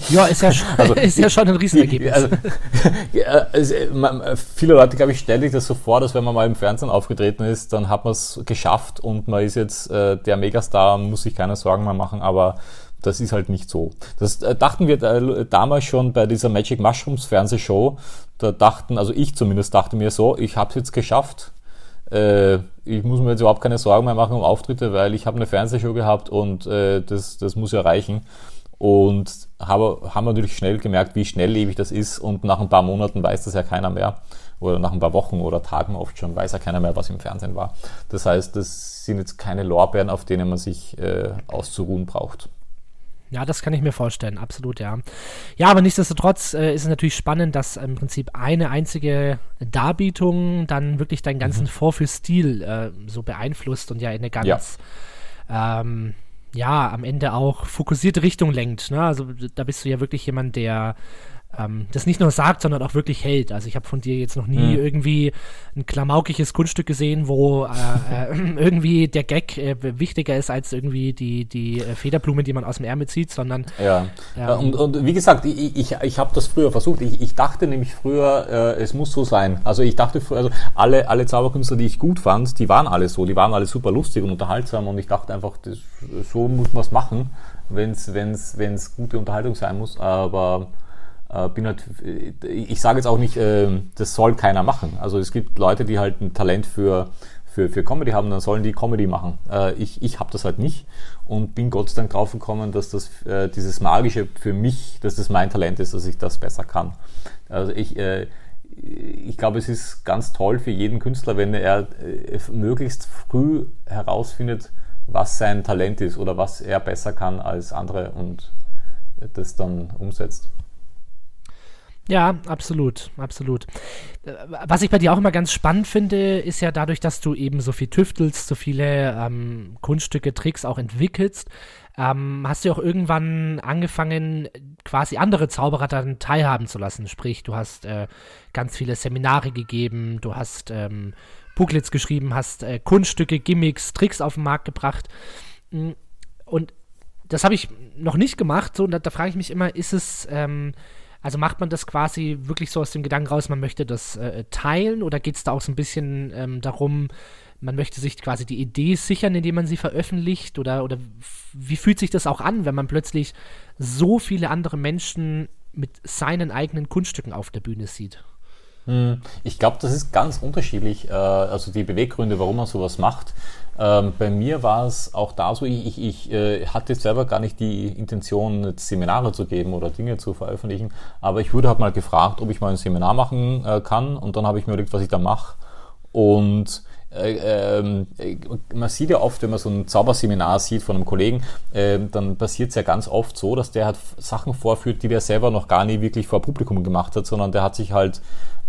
ja, ist ja, also, ist ja schon ein Riesenergebnis. Also, also, man, viele Leute, glaube ich, stellen sich das so vor, dass wenn man mal im Fernsehen aufgetreten ist, dann hat man es geschafft und man ist jetzt äh, der Megastar und muss sich keine Sorgen mehr machen, aber das ist halt nicht so. Das äh, dachten wir äh, damals schon bei dieser Magic Mushrooms Fernsehshow. Da dachten, also ich zumindest dachte mir so, ich habe es jetzt geschafft. Äh, ich muss mir jetzt überhaupt keine Sorgen mehr machen um Auftritte, weil ich habe eine Fernsehshow gehabt und äh, das, das muss ja reichen. Und habe, haben natürlich schnell gemerkt, wie schnelllebig das ist. Und nach ein paar Monaten weiß das ja keiner mehr. Oder nach ein paar Wochen oder Tagen oft schon weiß ja keiner mehr, was im Fernsehen war. Das heißt, das sind jetzt keine Lorbeeren, auf denen man sich äh, auszuruhen braucht. Ja, das kann ich mir vorstellen, absolut, ja. Ja, aber nichtsdestotrotz äh, ist es natürlich spannend, dass im Prinzip eine einzige Darbietung dann wirklich deinen ganzen mhm. Vorführstil äh, so beeinflusst und ja in eine ganz ja. ähm, ja, am Ende auch fokussierte Richtung lenkt. Ne? Also da bist du ja wirklich jemand, der ähm, das nicht nur sagt, sondern auch wirklich hält. Also ich habe von dir jetzt noch nie mhm. irgendwie ein klamaukiges Kunststück gesehen, wo äh, äh, irgendwie der Gag äh, wichtiger ist als irgendwie die, die äh, Federblume, die man aus dem Ärmel zieht, sondern ja. Ähm, und, und wie gesagt, ich, ich, ich habe das früher versucht. Ich, ich dachte nämlich früher, äh, es muss so sein. Also ich dachte früher, also alle, alle Zauberkünstler, die ich gut fand, die waren alle so, die waren alle super lustig und unterhaltsam und ich dachte einfach, das, so muss man es machen, wenn es wenn's, wenn's gute Unterhaltung sein muss. Aber bin halt, ich sage jetzt auch nicht, äh, das soll keiner machen. Also es gibt Leute, die halt ein Talent für, für, für Comedy haben, dann sollen die Comedy machen. Äh, ich ich habe das halt nicht und bin Gott sei Dank drauf gekommen, dass das äh, dieses Magische für mich, dass das mein Talent ist, dass ich das besser kann. Also ich, äh, ich glaube, es ist ganz toll für jeden Künstler, wenn er äh, möglichst früh herausfindet, was sein Talent ist oder was er besser kann als andere und das dann umsetzt. Ja, absolut, absolut. Was ich bei dir auch immer ganz spannend finde, ist ja dadurch, dass du eben so viel tüftelst, so viele ähm, Kunststücke, Tricks auch entwickelst, ähm, hast du auch irgendwann angefangen, quasi andere Zauberer dann teilhaben zu lassen. Sprich, du hast äh, ganz viele Seminare gegeben, du hast ähm, Booklets geschrieben, hast äh, Kunststücke, Gimmicks, Tricks auf den Markt gebracht. Mm, und das habe ich noch nicht gemacht. So, und da, da frage ich mich immer, ist es ähm, also macht man das quasi wirklich so aus dem Gedanken raus, man möchte das äh, teilen oder geht es da auch so ein bisschen ähm, darum, man möchte sich quasi die Idee sichern, indem man sie veröffentlicht oder, oder wie fühlt sich das auch an, wenn man plötzlich so viele andere Menschen mit seinen eigenen Kunststücken auf der Bühne sieht? Hm, ich glaube, das ist ganz unterschiedlich, äh, also die Beweggründe, warum man sowas macht. Ähm, bei mir war es auch da so, ich, ich, ich äh, hatte selber gar nicht die Intention, Seminare zu geben oder Dinge zu veröffentlichen, aber ich wurde halt mal gefragt, ob ich mal ein Seminar machen äh, kann und dann habe ich mir überlegt, was ich da mache. Und äh, ähm, man sieht ja oft, wenn man so ein Zauberseminar sieht von einem Kollegen, äh, dann passiert es ja ganz oft so, dass der halt Sachen vorführt, die der selber noch gar nie wirklich vor Publikum gemacht hat, sondern der hat sich halt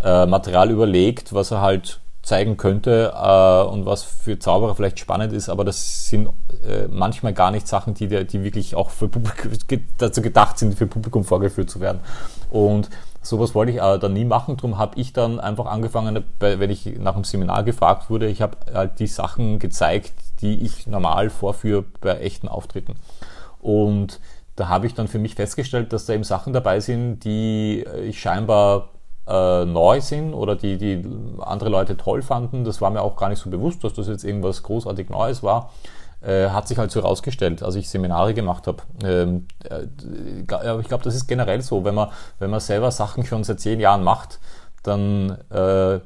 äh, Material überlegt, was er halt zeigen könnte äh, und was für Zauberer vielleicht spannend ist, aber das sind äh, manchmal gar nicht Sachen, die, die wirklich auch für Publikum, dazu gedacht sind, für Publikum vorgeführt zu werden. Und sowas wollte ich äh, dann nie machen, darum habe ich dann einfach angefangen, wenn ich nach einem Seminar gefragt wurde, ich habe halt die Sachen gezeigt, die ich normal vorführe bei echten Auftritten. Und da habe ich dann für mich festgestellt, dass da eben Sachen dabei sind, die ich scheinbar äh, neu sind oder die, die andere Leute toll fanden. Das war mir auch gar nicht so bewusst, dass das jetzt irgendwas großartig Neues war. Äh, hat sich halt so herausgestellt, als ich Seminare gemacht habe. Ähm, äh, ich glaube, das ist generell so, wenn man, wenn man selber Sachen schon seit zehn Jahren macht, dann äh,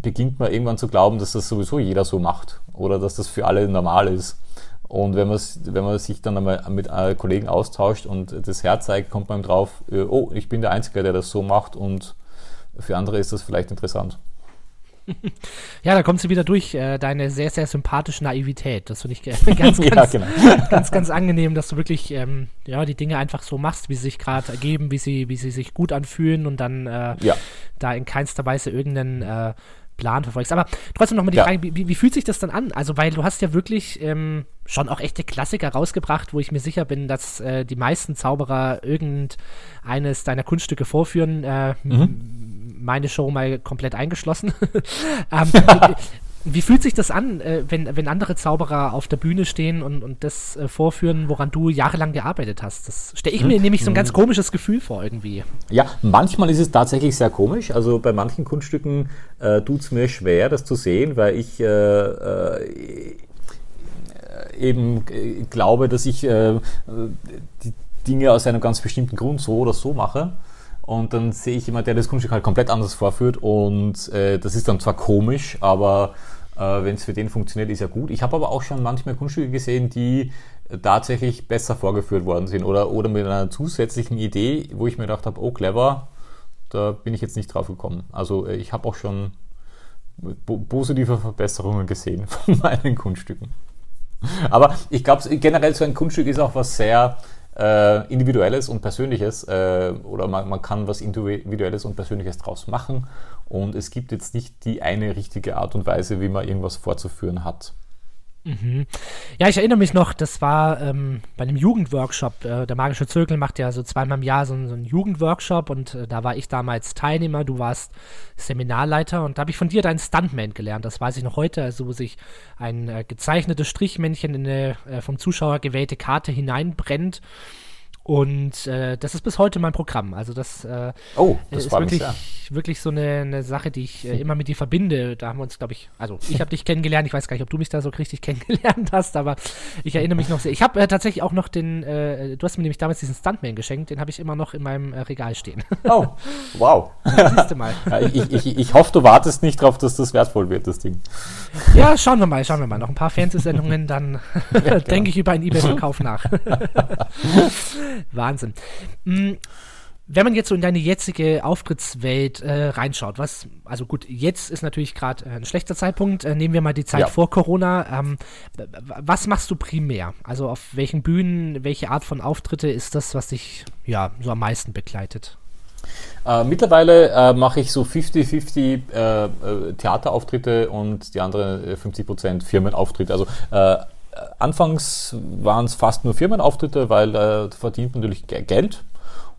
beginnt man irgendwann zu glauben, dass das sowieso jeder so macht oder dass das für alle normal ist. Und wenn, wenn man sich dann einmal mit äh, Kollegen austauscht und das herzeigt, kommt man drauf, äh, oh, ich bin der Einzige, der das so macht und für andere ist das vielleicht interessant. Ja, da kommst du wieder durch, äh, deine sehr, sehr sympathische Naivität. Das finde ich ganz, ganz, ja, genau. ganz, ganz angenehm, dass du wirklich ähm, ja, die Dinge einfach so machst, wie sie sich gerade ergeben, wie sie, wie sie sich gut anfühlen und dann äh, ja. da in keinster Weise irgendeinen äh, Plan verfolgst. Aber trotzdem nochmal die ja. Frage, wie, wie, fühlt sich das dann an? Also, weil du hast ja wirklich ähm, schon auch echte Klassiker rausgebracht, wo ich mir sicher bin, dass äh, die meisten Zauberer irgendeines deiner Kunststücke vorführen. Äh, mhm. Meine Show mal komplett eingeschlossen. ähm, wie fühlt sich das an, äh, wenn, wenn andere Zauberer auf der Bühne stehen und, und das äh, vorführen, woran du jahrelang gearbeitet hast? Das stelle ich mir hm. nämlich so ein ganz komisches Gefühl vor irgendwie. Ja, manchmal ist es tatsächlich sehr komisch. Also bei manchen Kunststücken äh, tut es mir schwer, das zu sehen, weil ich äh, äh, eben äh, glaube, dass ich die Dinge aus einem ganz bestimmten Grund so oder so mache. Und dann sehe ich jemand, der das Kunststück halt komplett anders vorführt und äh, das ist dann zwar komisch, aber äh, wenn es für den funktioniert, ist ja gut. Ich habe aber auch schon manchmal Kunststücke gesehen, die tatsächlich besser vorgeführt worden sind oder, oder mit einer zusätzlichen Idee, wo ich mir gedacht habe, oh clever, da bin ich jetzt nicht drauf gekommen. Also äh, ich habe auch schon positive Verbesserungen gesehen von meinen Kunststücken. Aber ich glaube, generell so ein Kunststück ist auch was sehr äh, Individuelles und Persönliches äh, oder man, man kann was Individuelles und Persönliches draus machen und es gibt jetzt nicht die eine richtige Art und Weise, wie man irgendwas vorzuführen hat. Mhm. Ja, ich erinnere mich noch, das war ähm, bei einem Jugendworkshop. Äh, der Magische Zirkel macht ja so zweimal im Jahr so, so einen Jugendworkshop und äh, da war ich damals Teilnehmer, du warst Seminarleiter und da habe ich von dir deinen Stuntman gelernt. Das weiß ich noch heute, also wo sich ein äh, gezeichnetes Strichmännchen in eine äh, vom Zuschauer gewählte Karte hineinbrennt und äh, das ist bis heute mein Programm. Also das, äh, oh, das ist wirklich, wirklich so eine, eine, Sache, die ich äh, immer mit dir verbinde. Da haben wir uns, glaube ich, also ich habe dich kennengelernt. Ich weiß gar nicht, ob du mich da so richtig kennengelernt hast, aber ich erinnere mich noch sehr. Ich habe äh, tatsächlich auch noch den, äh, du hast mir nämlich damals diesen Stuntman geschenkt, den habe ich immer noch in meinem äh, Regal stehen. Oh, wow. Siehst mal. Ich, ich, ich hoffe, du wartest nicht darauf, dass das wertvoll wird, das Ding. Ja, schauen wir mal, schauen wir mal. Noch ein paar Fernsehsendungen, dann ja, genau. denke ich über einen Ebay-Verkauf nach. Wahnsinn. Mm, wenn man jetzt so in deine jetzige Auftrittswelt äh, reinschaut, was, also gut, jetzt ist natürlich gerade äh, ein schlechter Zeitpunkt. Äh, nehmen wir mal die Zeit ja. vor Corona. Ähm, was machst du primär? Also auf welchen Bühnen, welche Art von Auftritte ist das, was dich ja so am meisten begleitet? Äh, mittlerweile äh, mache ich so 50-50 äh, äh, Theaterauftritte und die anderen 50% Firmenauftritte. Also anfangs waren es fast nur Firmenauftritte, weil äh, verdient natürlich Geld.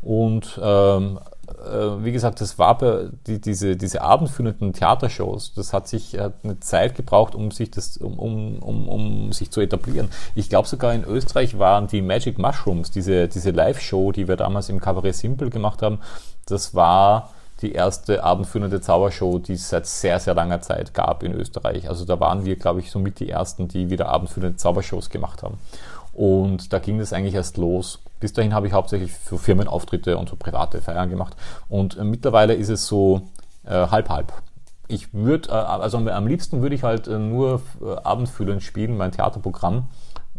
Und ähm, äh, wie gesagt, das war bei, die, diese, diese abendführenden Theatershows, das hat sich hat eine Zeit gebraucht, um sich das, um, um, um, um sich zu etablieren. Ich glaube sogar in Österreich waren die Magic Mushrooms, diese, diese Live-Show, die wir damals im Cabaret Simple gemacht haben, das war die erste abendführende Zaubershow, die es seit sehr, sehr langer Zeit gab in Österreich. Also da waren wir, glaube ich, somit die ersten, die wieder abendführende Zaubershows gemacht haben. Und da ging das eigentlich erst los. Bis dahin habe ich hauptsächlich für Firmenauftritte und so private Feiern gemacht. Und äh, mittlerweile ist es so Äh, halb, halb. Ich würde, äh, also am liebsten würde ich halt äh, nur äh, abendfüllend spielen, mein Theaterprogramm.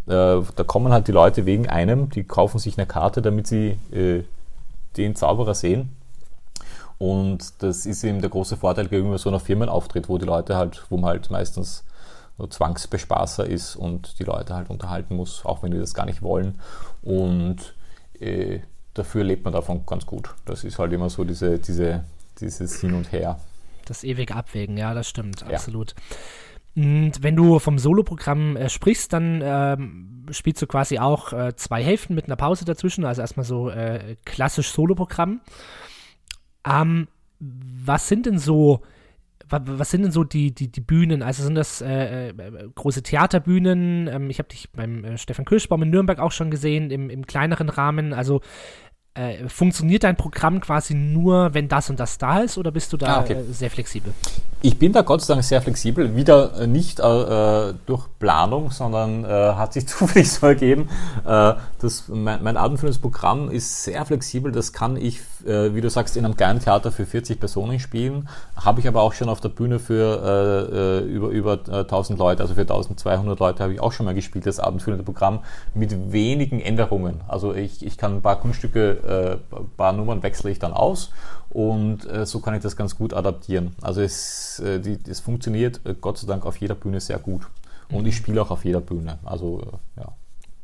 Äh, da kommen halt die Leute wegen einem, die kaufen sich eine Karte, damit sie den Zauberer sehen. Und das ist eben der große Vorteil gegenüber so einer Firmenauftritt, wo die Leute halt, wo man halt meistens so Zwangsbespaßer ist und die Leute halt unterhalten muss, auch wenn die das gar nicht wollen. Und äh, dafür lebt man davon ganz gut. Das ist halt immer so diese, diese, dieses Hin und Her. Das ewig Abwägen, ja, das stimmt, absolut. Und wenn du vom Soloprogramm äh, sprichst, dann ähm, spielst du quasi auch äh, zwei Hälften mit einer Pause dazwischen, also erstmal so äh, klassisch Soloprogramm. Ähm, was sind denn so was sind denn so die, die, die Bühnen? Also sind das äh, äh, große Theaterbühnen? Ähm, ich habe dich beim äh, Stefan Kirschbaum in Nürnberg auch schon gesehen, im, im kleineren Rahmen. Also äh, funktioniert dein Programm quasi nur, wenn das und das da ist, oder bist du da ah, okay. Äh, sehr flexibel? Ich bin da Gott sei Dank sehr flexibel. Wieder äh, nicht durch Planung, sondern hat sich zufällig so ergeben. Das, mein, mein abendfüllendes Programm ist sehr flexibel. Das kann ich, wie du sagst, in einem kleinen Theater für 40 Personen spielen. Habe ich aber auch schon auf der Bühne für über, über 1000 Leute, also für 1200 Leute habe ich auch schon mal gespielt, das abendfüllende Programm mit wenigen Änderungen. Also ich, ich kann ein paar Kunststücke äh, paar Nummern wechsle ich dann aus und äh, so kann ich das ganz gut adaptieren. Also es, äh, die, es funktioniert äh, Gott sei Dank auf jeder Bühne sehr gut. Und mhm. ich spiele auch auf jeder Bühne. Also äh, ja.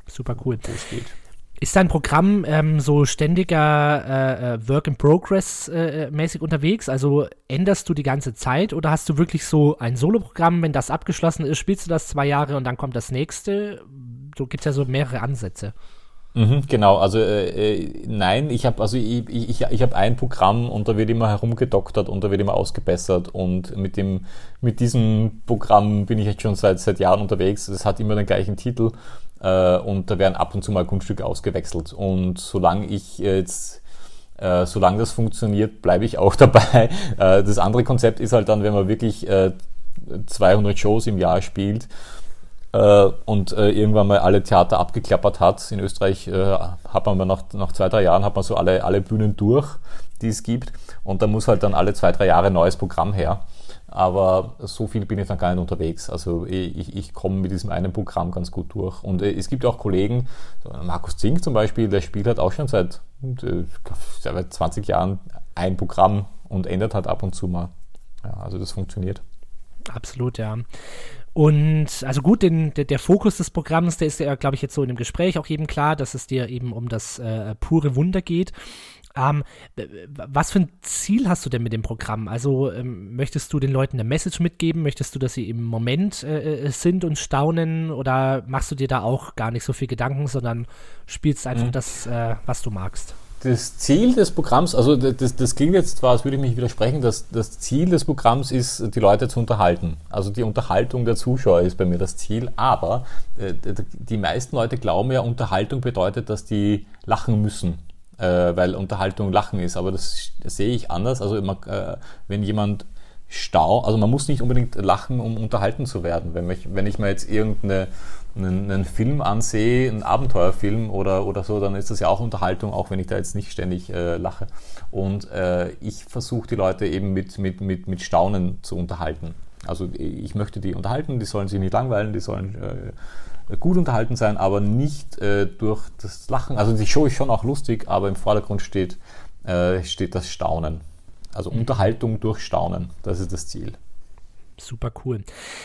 Super cool. Wo es geht. Ist dein Programm ähm, so ständiger äh, äh, Work in Progress äh, mäßig unterwegs? Also änderst du die ganze Zeit oder hast du wirklich so ein Solo-Programm, wenn das abgeschlossen ist, spielst du das zwei Jahre und dann kommt das nächste? So gibt es ja so mehrere Ansätze. Mhm, genau, also äh, äh nein, ich habe also ich, ich, ich habe ein Programm und da wird immer herumgedoktert und da wird immer ausgebessert und mit dem mit diesem Programm bin ich jetzt schon seit seit Jahren unterwegs. Es hat immer den gleichen Titel äh, und da werden ab und zu mal Kunststücke ausgewechselt und solange ich jetzt äh, solange das funktioniert, bleibe ich auch dabei. Äh, das andere Konzept ist halt dann, wenn man wirklich 200 äh, Shows im Jahr spielt äh, und äh, irgendwann mal alle Theater abgeklappert hat. In Österreich äh, hat man nach, nach zwei, drei Jahren hat man so alle, alle Bühnen durch, die es gibt. Und da muss halt dann alle zwei, drei Jahre ein neues Programm her. Aber so viel bin ich dann gar nicht unterwegs. Also ich, ich komme mit diesem einen Programm ganz gut durch. Und äh, es gibt auch Kollegen, Markus Zink zum Beispiel, der spielt halt auch schon seit, äh, seit 20 Jahren ein Programm und ändert halt ab und zu mal. Ja, also das funktioniert. Absolut, ja. Und also gut, den, der, der, Fokus des Programms, der ist ja, glaube ich, jetzt so in dem Gespräch auch eben klar, dass es dir eben um das äh, pure Wunder geht. Ähm, was für ein Ziel hast du denn mit dem Programm? Also ähm, möchtest du den Leuten eine Message mitgeben? Möchtest du, dass sie im Moment äh, äh sind und staunen? Oder machst du dir da auch gar nicht so viel Gedanken, sondern spielst einfach mhm. das, äh, was du magst? Das Ziel des Programms, also das, das klingt jetzt zwar, als würde ich mich widersprechen, dass das Ziel des Programms ist, die Leute zu unterhalten. Also die Unterhaltung der Zuschauer ist bei mir das Ziel, aber äh, die meisten Leute glauben ja, Unterhaltung bedeutet, dass die lachen müssen, äh, weil Unterhaltung Lachen ist, aber das, sehe ich anders. Also immer, äh, wenn jemand stau, also man muss nicht unbedingt lachen, um unterhalten zu werden. Wenn, mich, wenn ich mir jetzt irgendeine einen, Film ansehe, einen Abenteuerfilm oder, oder so, dann ist das ja auch Unterhaltung, auch wenn ich da jetzt nicht ständig äh, lache. Und äh, ich versuche die Leute eben mit, mit, mit, mit Staunen zu unterhalten. Also ich möchte die unterhalten, die sollen sich nicht langweilen, die sollen äh, gut unterhalten sein, aber nicht äh, durch das Lachen. Also die Show ist schon auch lustig, aber im Vordergrund steht, äh, steht das Staunen. Also mhm. Unterhaltung durch Staunen, das ist das Ziel. Super cool.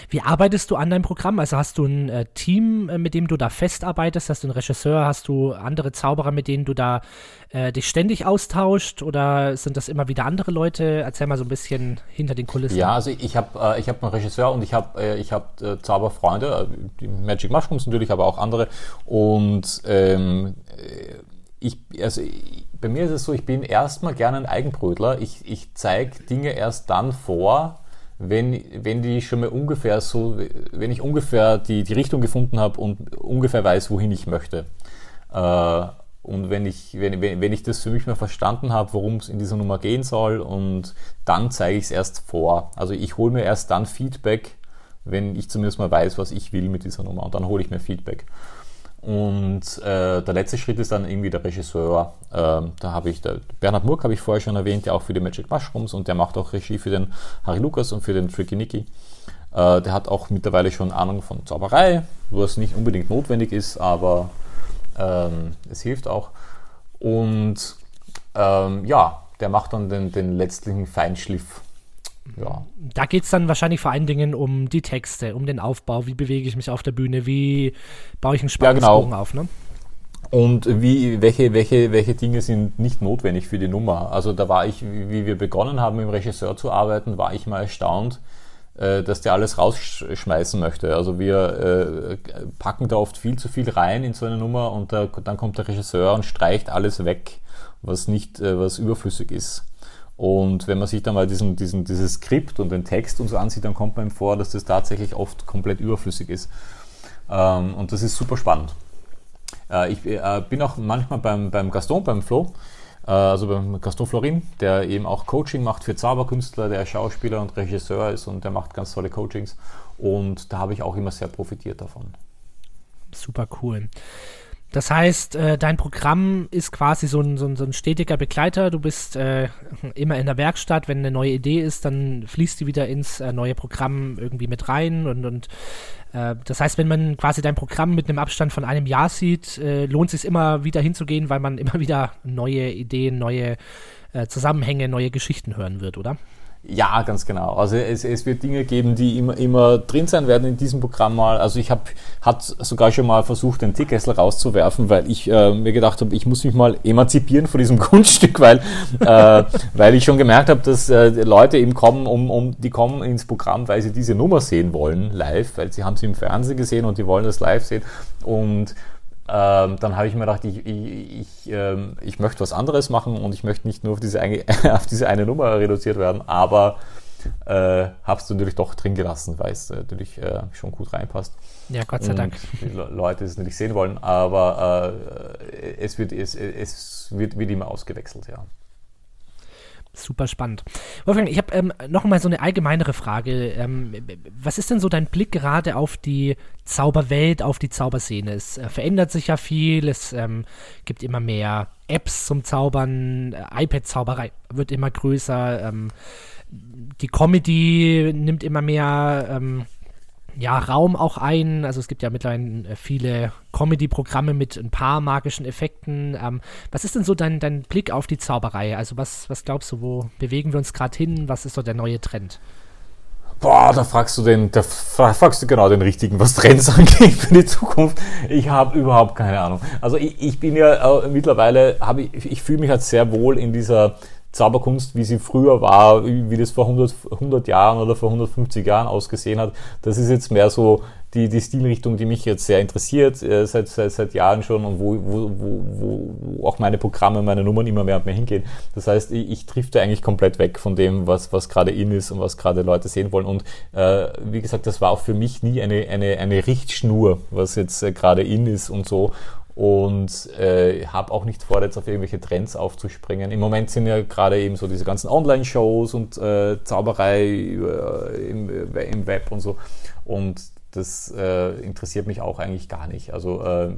Wie arbeitest du an deinem Programm? Also hast du ein äh, Team, äh, mit dem du da festarbeitest? Hast du einen Regisseur? Hast du andere Zauberer, mit denen du da äh, dich ständig austauscht? Oder sind das immer wieder andere Leute? Erzähl mal so ein bisschen hinter den Kulissen. Ja, also ich habe äh, hab einen Regisseur und ich habe äh, ich hab, äh, Zauberfreunde, äh, die Magic Mushrooms natürlich, aber auch andere. Und ähm, ich, also bei mir ist es so, ich bin erstmal gerne ein Eigenbrötler. Ich, ich zeige Dinge erst dann vor, wenn, wenn die schon mal ungefähr so, wenn ich ungefähr die, die Richtung gefunden habe und ungefähr weiß, wohin ich möchte. Äh, und wenn ich, wenn, wenn ich das für mich mal verstanden habe, worum es in dieser Nummer gehen soll, und dann zeige ich es erst vor. Also ich hole mir erst dann Feedback, wenn ich zumindest mal weiß, was ich will mit dieser Nummer. Und dann hole ich mir Feedback. Und äh, der letzte Schritt ist dann irgendwie der Regisseur. Ähm, da habe ich, der Bernhard Murk habe ich vorher schon erwähnt, der auch für die Magic Mushrooms und der macht auch Regie für den Harry Lucas und für den Tricky Nicky. Äh, der hat auch mittlerweile schon Ahnung von Zauberei, was nicht unbedingt notwendig ist, aber ähm, es hilft auch. Und ähm, ja, der macht dann den, den letztlichen Feinschliff ja. Da geht es dann wahrscheinlich vor allen Dingen um die Texte, um den Aufbau, wie bewege ich mich auf der Bühne, wie baue ich einen Spannungsbogen ja, genau. auf, ne? Und wie, welche, welche, welche Dinge sind nicht notwendig für die Nummer? Also da war ich, wie wir begonnen haben, im Regisseur zu arbeiten, war ich mal erstaunt, äh, dass der alles rausschmeißen möchte. Also wir äh, packen da oft viel zu viel rein in so eine Nummer und da, dann kommt der Regisseur und streicht alles weg, was nicht, äh, was überflüssig ist. Und wenn man sich dann mal diesen, diesen, dieses Skript und den Text und so ansieht, dann kommt man ihm vor, dass das tatsächlich oft komplett überflüssig ist. Ähm, und das ist super spannend. Äh, ich äh, bin auch manchmal beim, beim Gaston, beim Flo, äh, also beim Gaston Florin, der eben auch Coaching macht für Zauberkünstler, der Schauspieler und Regisseur ist und der macht ganz tolle Coachings. Und da habe ich auch immer sehr profitiert davon. Super cool. Das heißt, äh, dein Programm ist quasi so ein, so, ein, so ein, stetiger Begleiter. Du bist äh, immer in der Werkstatt. Wenn eine neue Idee ist, dann fließt die wieder ins äh, neue Programm irgendwie mit rein. Und, und äh, das heißt, wenn man quasi dein Programm mit einem Abstand von einem Jahr sieht, äh, lohnt es sich immer wieder hinzugehen, weil man immer wieder neue Ideen, neue äh, Zusammenhänge, neue Geschichten hören wird, oder? Ja, ganz genau. Also es, es wird Dinge geben, die immer, immer drin sein werden in diesem Programm mal. Also ich habe hat sogar schon mal versucht, den Teekessel rauszuwerfen, weil ich äh, mir gedacht habe, ich muss mich mal emanzipieren von diesem Kunststück, weil, äh, weil ich schon gemerkt habe, dass äh, Leute eben kommen, um, um, die kommen ins Programm, weil sie diese Nummer sehen wollen, live, weil sie haben sie im Fernsehen gesehen und die wollen das live sehen. Und ähm, dann habe ich mir gedacht, ich, ich, ich, ähm, ich möchte was anderes machen und ich möchte nicht nur auf diese eine, auf diese eine Nummer reduziert werden, aber äh, habe es natürlich doch drin gelassen, weil es natürlich äh, schon gut reinpasst. Ja, Gott sei und Dank. Die Leute es natürlich sehen wollen, aber äh, es, wird, es, es wird, wird immer ausgewechselt, ja. Super spannend. Wolfgang, ich habe ähm, noch mal so eine allgemeinere Frage. Ähm, was ist denn so dein Blick gerade auf die Zauberwelt, auf die Zauberszene? Es äh, verändert sich ja viel, es ähm, gibt immer mehr Apps zum Zaubern, äh, iPad-Zauberei wird immer größer, ähm, die Comedy nimmt immer mehr ähm, ja, Raum auch ein. Also es gibt ja mittlerweile äh, viele Comedy-Programme mit ein paar magischen Effekten. Ähm, was ist denn so dein, dein Blick auf die Zauberei? Also was, was glaubst du, wo bewegen wir uns gerade hin? Was ist so der neue Trend? Boah, da fragst du den, da fragst du genau den richtigen, was Trends angeht für die Zukunft. Ich habe überhaupt keine Ahnung. Also ich, ich bin ja äh, mittlerweile, habe ich, ich fühle mich halt sehr wohl in dieser Zauberkunst, wie sie früher war, wie das vor 100, 100 Jahren oder vor 150 Jahren ausgesehen hat. Das ist jetzt mehr so die, die Stilrichtung, die mich jetzt sehr interessiert, äh, seit, seit, seit Jahren schon und wo, wo, wo, wo auch meine Programme, meine Nummern immer mehr und mehr hingehen. Das heißt, ich, ich drifte eigentlich komplett weg von dem, was, was gerade in ist und was gerade Leute sehen wollen. Und äh, wie gesagt, das war auch für mich nie eine, eine, eine Richtschnur, was jetzt äh, gerade in ist und so und äh, habe auch nicht vor, jetzt auf irgendwelche Trends aufzuspringen. Im Moment sind ja gerade eben so diese ganzen Online-Shows und äh, Zauberei äh, im, im, Web und so. Und das äh, interessiert mich auch eigentlich gar nicht. Also äh,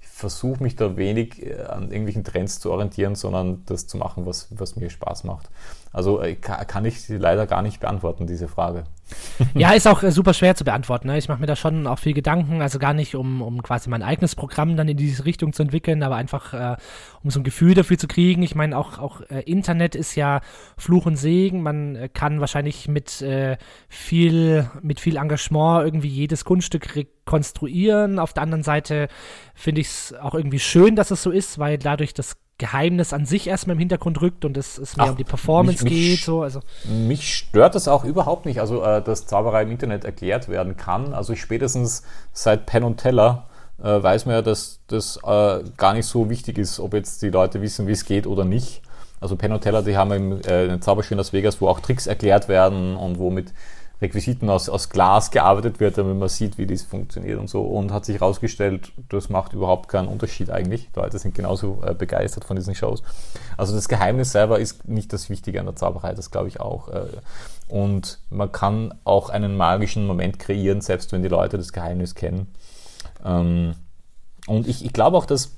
ich versuche mich da wenig äh, an irgendwelchen Trends zu orientieren, sondern das zu machen, was, was mir Spaß macht. Also äh, kann ich leider gar nicht beantworten, diese Frage. Ja, ist auch äh, super schwer zu beantworten. Ne? Ich mache mir da schon auch viel Gedanken, also gar nicht, um, um quasi mein eigenes Programm dann in diese Richtung zu entwickeln, aber einfach, äh, um so ein Gefühl dafür zu kriegen. Ich meine, auch, auch äh, Internet ist ja Fluch und Segen. Man äh, kann wahrscheinlich mit, äh, viel, mit viel Engagement irgendwie jedes Kunststück rekonstruieren. Auf der anderen Seite finde ich es auch irgendwie schön, dass es so ist, weil dadurch das Geheimnis an sich erstmal im Hintergrund rückt und es, es mehr Ach, um die Performance mich, geht. So, also. Mich stört das auch überhaupt nicht, also äh, dass Zauberei im Internet erklärt werden kann. Also ich spätestens seit Penn und Teller äh, weiß man ja, dass das äh, gar nicht so wichtig ist, ob jetzt die Leute wissen, wie es geht oder nicht. Also Penn und Teller, die haben im äh, Zauberspiel Las Vegas, wo auch Tricks erklärt werden und wo mit Requisiten aus, aus Glas gearbeitet wird, damit man sieht, wie das funktioniert und so. Und hat sich herausgestellt, das macht überhaupt keinen Unterschied eigentlich. Die Leute sind genauso äh, begeistert von diesen Shows. Also das Geheimnis selber ist nicht das Wichtige an der Zauberei, das glaube ich auch. Äh, und man kann auch einen magischen Moment kreieren, selbst wenn die Leute das Geheimnis kennen. Ähm, Und ich, ich glaube auch, dass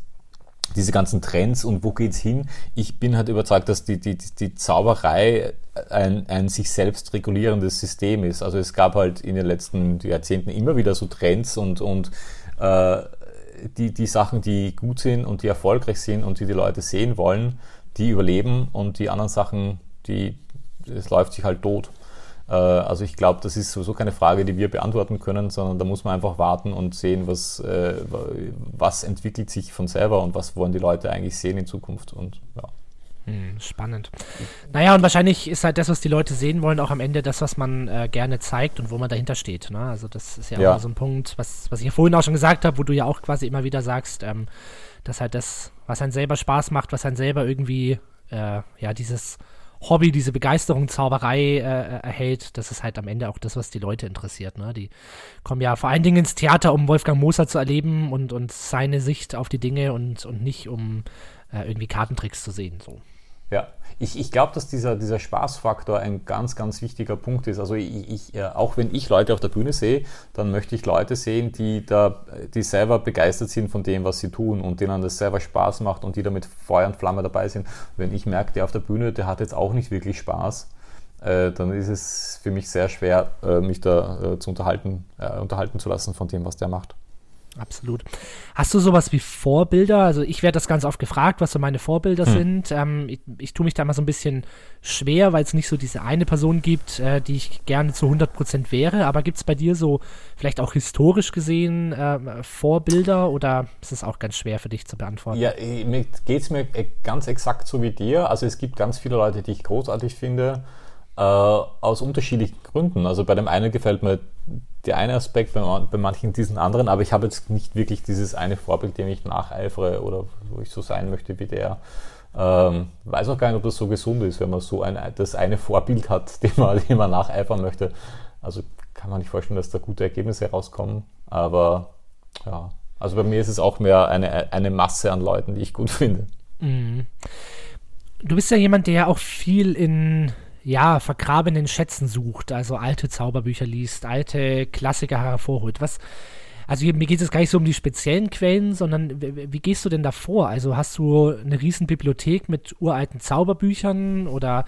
diese ganzen Trends und wo geht's hin? Ich bin halt überzeugt, dass die, die, die Zauberei ein, ein sich selbst regulierendes System ist. Also es gab halt in den letzten Jahrzehnten immer wieder so Trends und, und äh, die, die Sachen, die gut sind und die erfolgreich sind und die die Leute sehen wollen, die überleben und die anderen Sachen, die, es läuft sich halt tot. Äh, also ich glaube, das ist sowieso keine Frage, die wir beantworten können, sondern da muss man einfach warten und sehen, was, äh, was entwickelt sich von selber und was wollen die Leute eigentlich sehen in Zukunft. Und ja. Hm, spannend. Naja, und wahrscheinlich ist halt das, was die Leute sehen wollen, auch am Ende das, was man äh, gerne zeigt und wo man dahinter steht. Ne? Also das ist ja, ja. auch so ein Punkt, was, was ich ja vorhin auch schon gesagt habe, wo du ja auch quasi immer wieder sagst, ähm, dass halt das, was einen selber Spaß macht, was einen selber irgendwie, äh, ja, dieses Hobby, diese Begeisterung, Zauberei äh, äh, erhält, das ist halt am Ende auch das, was die Leute interessiert. Ne? Die kommen ja vor allen Dingen ins Theater, um Wolfgang Moser zu erleben und, und seine Sicht auf die Dinge und, und nicht um äh, irgendwie Kartentricks zu sehen. So. Ja, ich, ich glaube, dass dieser, dieser Spaßfaktor ein ganz, ganz wichtiger Punkt ist. Also ich, ich, äh, auch wenn ich Leute auf der Bühne sehe, dann möchte ich Leute sehen, die da, die selber begeistert sind von dem, was sie tun und denen das selber Spaß macht und die da mit Feuer und Flamme dabei sind. Wenn ich merke, der auf der Bühne, der hat jetzt auch nicht wirklich Spaß, äh, dann ist es für mich sehr schwer, äh, mich da äh, zu unterhalten, äh, unterhalten zu lassen von dem, was der macht. Absolut. Hast du sowas wie Vorbilder? Also ich werde das ganz oft gefragt, was so meine Vorbilder hm. sind. Ähm, ich, ich tue mich da mal so ein bisschen schwer, weil es nicht so diese eine Person gibt, äh, die ich gerne zu 100% wäre. Aber gibt es bei dir so vielleicht auch historisch gesehen äh, Vorbilder oder ist es auch ganz schwer für dich zu beantworten? Ja, mir geht es mir ganz exakt so wie dir. Also es gibt ganz viele Leute, die ich großartig finde. Äh, aus unterschiedlichen Gründen. Also bei dem einen gefällt mir der eine Aspekt, bei, bei manchen diesen anderen, aber ich habe jetzt nicht wirklich dieses eine Vorbild, dem ich nacheifere oder wo ich so sein möchte wie der. Ähm, weiß auch gar nicht, ob das so gesund ist, wenn man so ein, das eine Vorbild hat, dem man, dem man nacheifern möchte. Also kann man nicht vorstellen, dass da gute Ergebnisse rauskommen, aber ja, also bei mir ist es auch mehr eine, eine Masse an Leuten, die ich gut finde. Mhm. Du bist ja jemand, der auch viel in ja, vergrabenen Schätzen sucht, also alte Zauberbücher liest, alte Klassiker hervorholt. Was, also mir geht es gar nicht so um die speziellen Quellen, sondern wie, wie gehst du denn da vor? Also hast du eine riesen Bibliothek mit uralten Zauberbüchern oder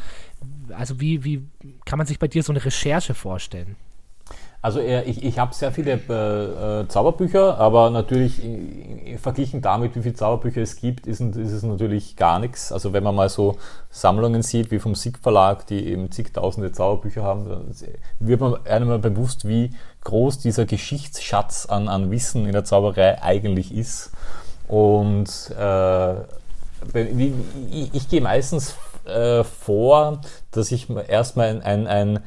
also wie, wie kann man sich bei dir so eine Recherche vorstellen? Also ich, ich habe sehr viele äh, äh, Zauberbücher, aber natürlich äh, verglichen damit, wie viele Zauberbücher es gibt, ist, ist, es natürlich gar nichts. Also wenn man mal so Sammlungen sieht, wie vom SIG Verlag, die eben zigtausende Zauberbücher haben, dann wird man einmal bewusst, wie groß dieser Geschichtsschatz an, an Wissen in der Zauberei eigentlich ist. Und äh, ich, ich gehe meistens äh, vor, dass ich erstmal ein, ein, ein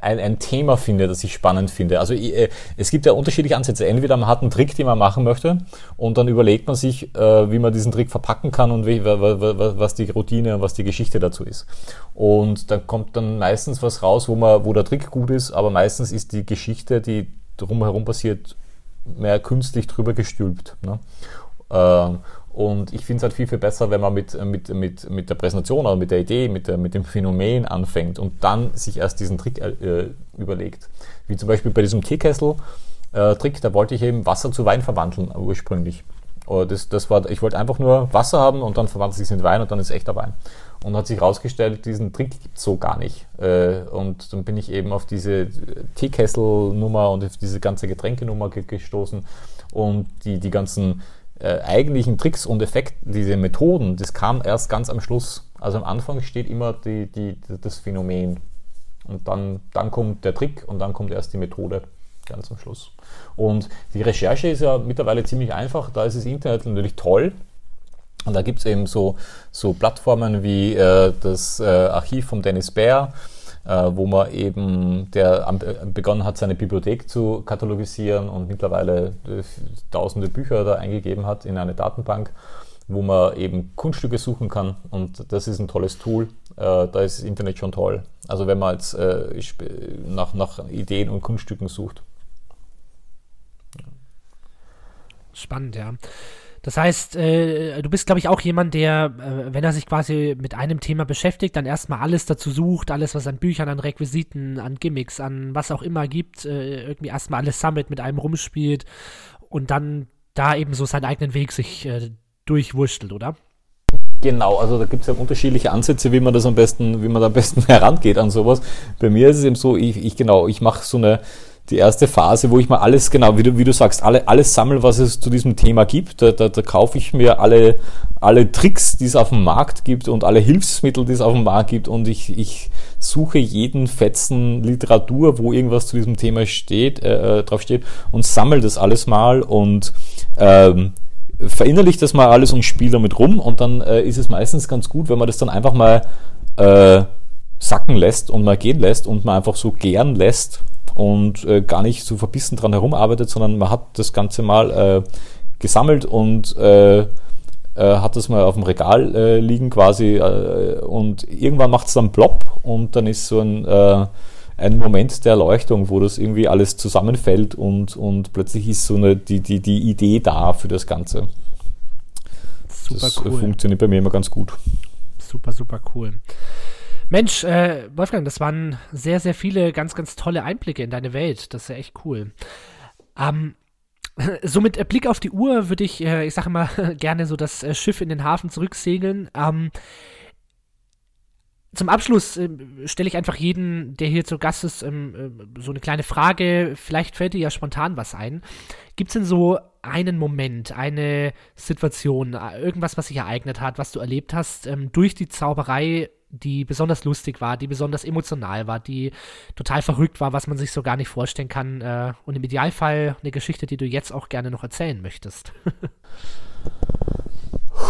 ein, ein Thema finde, das ich spannend finde. Also äh, es gibt ja unterschiedliche Ansätze. Entweder man hat einen Trick, den man machen möchte, und dann überlegt man sich, äh, wie man diesen Trick verpacken kann und wie, was die Routine und was die Geschichte dazu ist. Und dann kommt dann meistens was raus, wo man, wo der Trick gut ist, aber meistens ist die Geschichte, die drumherum passiert, mehr künstlich drüber gestülpt. Ne? Ähm, und ich finde es halt viel, viel besser, wenn man mit, mit, mit, mit der Präsentation oder mit der Idee, mit, der, mit dem Phänomen anfängt und dann sich erst diesen Trick äh, überlegt. Wie zum Beispiel bei diesem Teekessel-Trick, äh, da wollte ich eben Wasser zu Wein verwandeln ursprünglich. Das, das war, ich wollte einfach nur Wasser haben und dann verwandelt sich in Wein und dann ist echter Wein. Und hat sich herausgestellt, diesen Trick gibt es so gar nicht. Äh, und dann bin ich eben auf diese Teekessel-Nummer und auf diese ganze Getränkenummer gestoßen und die, die ganzen äh, eigentlichen Tricks und Effekten, diese Methoden, das kam erst ganz am Schluss. Also am Anfang steht immer die, die, das Phänomen. Und dann, dann kommt der Trick und dann kommt erst die Methode ganz am Schluss. Und die Recherche ist ja mittlerweile ziemlich einfach. Da ist das Internet natürlich toll. Und da gibt es eben so, so Plattformen wie äh, das äh, Archiv von Dennis Baer wo man eben, der begonnen hat, seine Bibliothek zu katalogisieren und mittlerweile äh, tausende Bücher da eingegeben hat in eine Datenbank, wo man eben Kunststücke suchen kann und das ist ein tolles Tool. Äh, da ist das Internet schon toll. Also wenn man jetzt nach, nach Ideen und Kunststücken sucht. Spannend, ja. Das heißt, äh, du bist, glaube ich, auch jemand, der, äh, wenn er sich quasi mit einem Thema beschäftigt, dann erstmal alles dazu sucht, alles, was an Büchern, an Requisiten, an Gimmicks, an was auch immer gibt, äh, irgendwie erstmal alles sammelt, mit einem rumspielt und dann da eben so seinen eigenen Weg sich äh, durchwurschtelt, oder? Genau, also da gibt es ja unterschiedliche Ansätze, wie man das am besten, wie man da am besten herangeht an sowas. Bei mir ist es eben so, ich, ich genau, ich mache so eine die erste Phase, wo ich mal alles, genau, wie du, wie du sagst, alle, alles sammle, was es zu diesem Thema gibt. Da, da, da kaufe ich mir alle, alle Tricks, die es auf dem Markt gibt und alle Hilfsmittel, die es auf dem Markt gibt. Und ich, ich suche jeden Fetzen Literatur, wo irgendwas zu diesem Thema steht, äh, äh drauf steht und sammle das alles mal und ähm, verinnerliche das mal alles und spiele damit rum. Und dann äh, ist es meistens ganz gut, wenn man das dann einfach mal äh, sacken lässt und mal gehen lässt und man einfach so gern lässt und äh, gar nicht so verbissen dran herumarbeitet, sondern man hat das Ganze mal äh, gesammelt und äh, äh hat das mal auf dem Regal äh, liegen quasi äh, und irgendwann macht es dann plopp und dann ist so ein, ein Moment der Erleuchtung, wo das irgendwie alles zusammenfällt und, und plötzlich ist so eine, die, die, die Idee da für das Ganze. Super das cool. funktioniert bei mir immer ganz gut. Super, super cool. Mensch, äh, Wolfgang, das waren sehr, sehr viele ganz, ganz tolle Einblicke in deine Welt. Das ist ja echt cool. Ähm, so mit Blick auf die Uhr würde ich, äh, ich sage mal, gerne so das äh, Schiff in den Hafen zurücksegeln. Ähm, zum Abschluss äh, stelle ich einfach jeden, der hier zu Gast ist, ähm, äh, so eine kleine Frage. Vielleicht fällt dir ja spontan was ein. Gibt es denn so einen Moment, eine Situation, äh, irgendwas, was sich ereignet hat, was du erlebt hast, ähm, durch die Zauberei die besonders lustig war, die besonders emotional war, die total verrückt war, was man sich so gar nicht vorstellen kann. Äh, und im Idealfall eine Geschichte, die du jetzt auch gerne noch erzählen möchtest.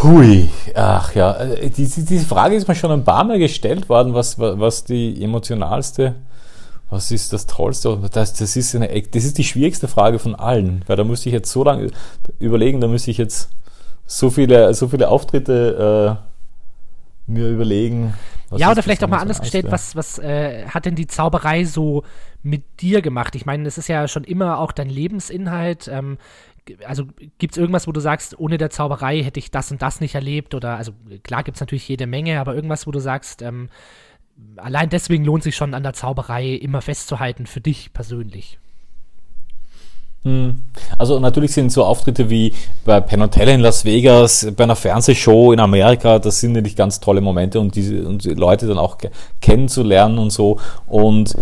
Hui, ach ja, äh, diese, diese Frage ist mir schon ein paar Mal gestellt worden, was, was die emotionalste, was ist das Tollste? Das, das, ist eine, das ist die schwierigste Frage von allen, weil da müsste ich jetzt so lange überlegen, da müsste ich jetzt so viele, so viele Auftritte äh, mir überlegen. ja, oder vielleicht auch mal anders gestellt, was, was äh, hat denn die Zauberei so mit dir gemacht? Ich meine, es ist ja schon immer auch dein Lebensinhalt. Ähm, also gibt es irgendwas, wo du sagst, ohne der Zauberei hätte ich das und das nicht erlebt? Oder, also klar gibt es natürlich jede Menge, aber irgendwas, wo du sagst, ähm, allein deswegen lohnt sich schon an der Zauberei immer festzuhalten für dich persönlich. Hm. Also natürlich sind so Auftritte wie bei Penn in Las Vegas, bei einer Fernsehshow in Amerika, das sind natürlich ganz tolle Momente und diese und die Leute dann auch kennenzulernen und so. Und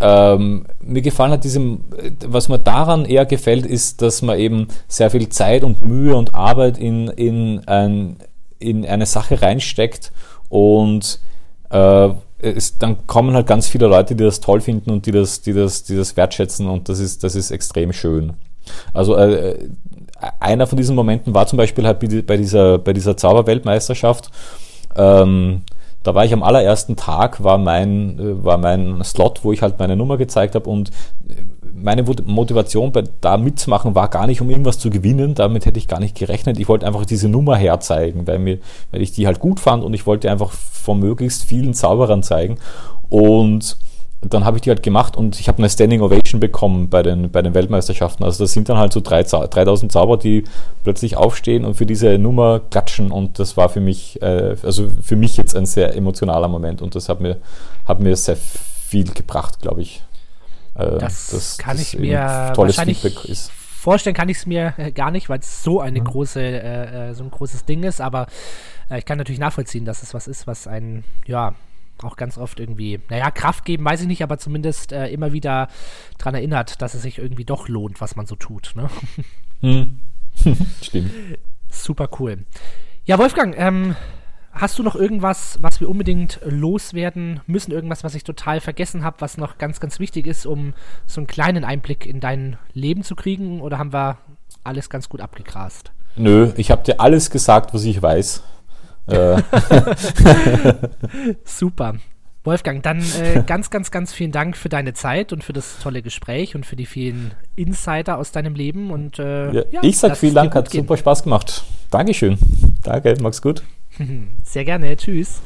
ähm, mir gefallen hat diesem, was mir daran eher gefällt, ist, dass man eben sehr viel Zeit und Mühe und Arbeit in, in, ein, in eine Sache reinsteckt und äh, es, dann kommen halt ganz viele Leute, die das toll finden und die das, die das, die das wertschätzen und das ist, das ist extrem schön. Also äh, einer von diesen Momenten war zum Beispiel halt bei dieser, bei dieser Zauberweltmeisterschaft. Ähm, da war ich am allerersten Tag, war mein, äh, war mein Slot, wo ich halt meine Nummer gezeigt habe und meine Motivation bei, da mitzumachen war gar nicht, um irgendwas zu gewinnen. Damit hätte ich gar nicht gerechnet. Ich wollte einfach diese Nummer herzeigen, weil, mir, weil ich die halt gut fand und ich wollte einfach von möglichst vielen Zauberern zeigen. Und dann habe ich die halt gemacht und ich habe eine Standing Ovation bekommen bei den, bei den Weltmeisterschaften. Also das sind dann halt so 3000 Zauber, die plötzlich aufstehen und für diese Nummer klatschen und das war für mich, äh, also für mich jetzt ein sehr emotionaler Moment und das hat mir, hat mir sehr viel gebracht, glaube ich. Äh, das, das, kann das ich mir wahrscheinlich vorstellen kann ich es mir äh, gar nicht, weil es so eine mhm. große, äh, äh, so ein großes Ding ist, aber äh, ich kann natürlich nachvollziehen, dass es was ist, was einen, ja, auch ganz oft irgendwie, naja, Kraft geben, weiß ich nicht, aber zumindest äh, immer wieder daran erinnert, dass es sich irgendwie doch lohnt, was man so tut. Ne? Hm. Stimmt. Super cool. Ja, Wolfgang, ähm, Hast du noch irgendwas, was wir unbedingt loswerden müssen? Irgendwas, was ich total vergessen habe, was noch ganz, ganz wichtig ist, um so einen kleinen Einblick in dein Leben zu kriegen? Oder haben wir alles ganz gut abgegrast? Nö, ich habe dir alles gesagt, was ich weiß. Äh. Super. Wolfgang, dann äh, ganz, ganz, ganz vielen Dank für deine Zeit und für das tolle Gespräch und für die vielen Insider aus deinem Leben. Und, äh, ja, ja, ich sag vielen Dank, hat gehen. super Spaß gemacht. Dankeschön. Danke, mach's gut. Sehr gerne. Tschüss.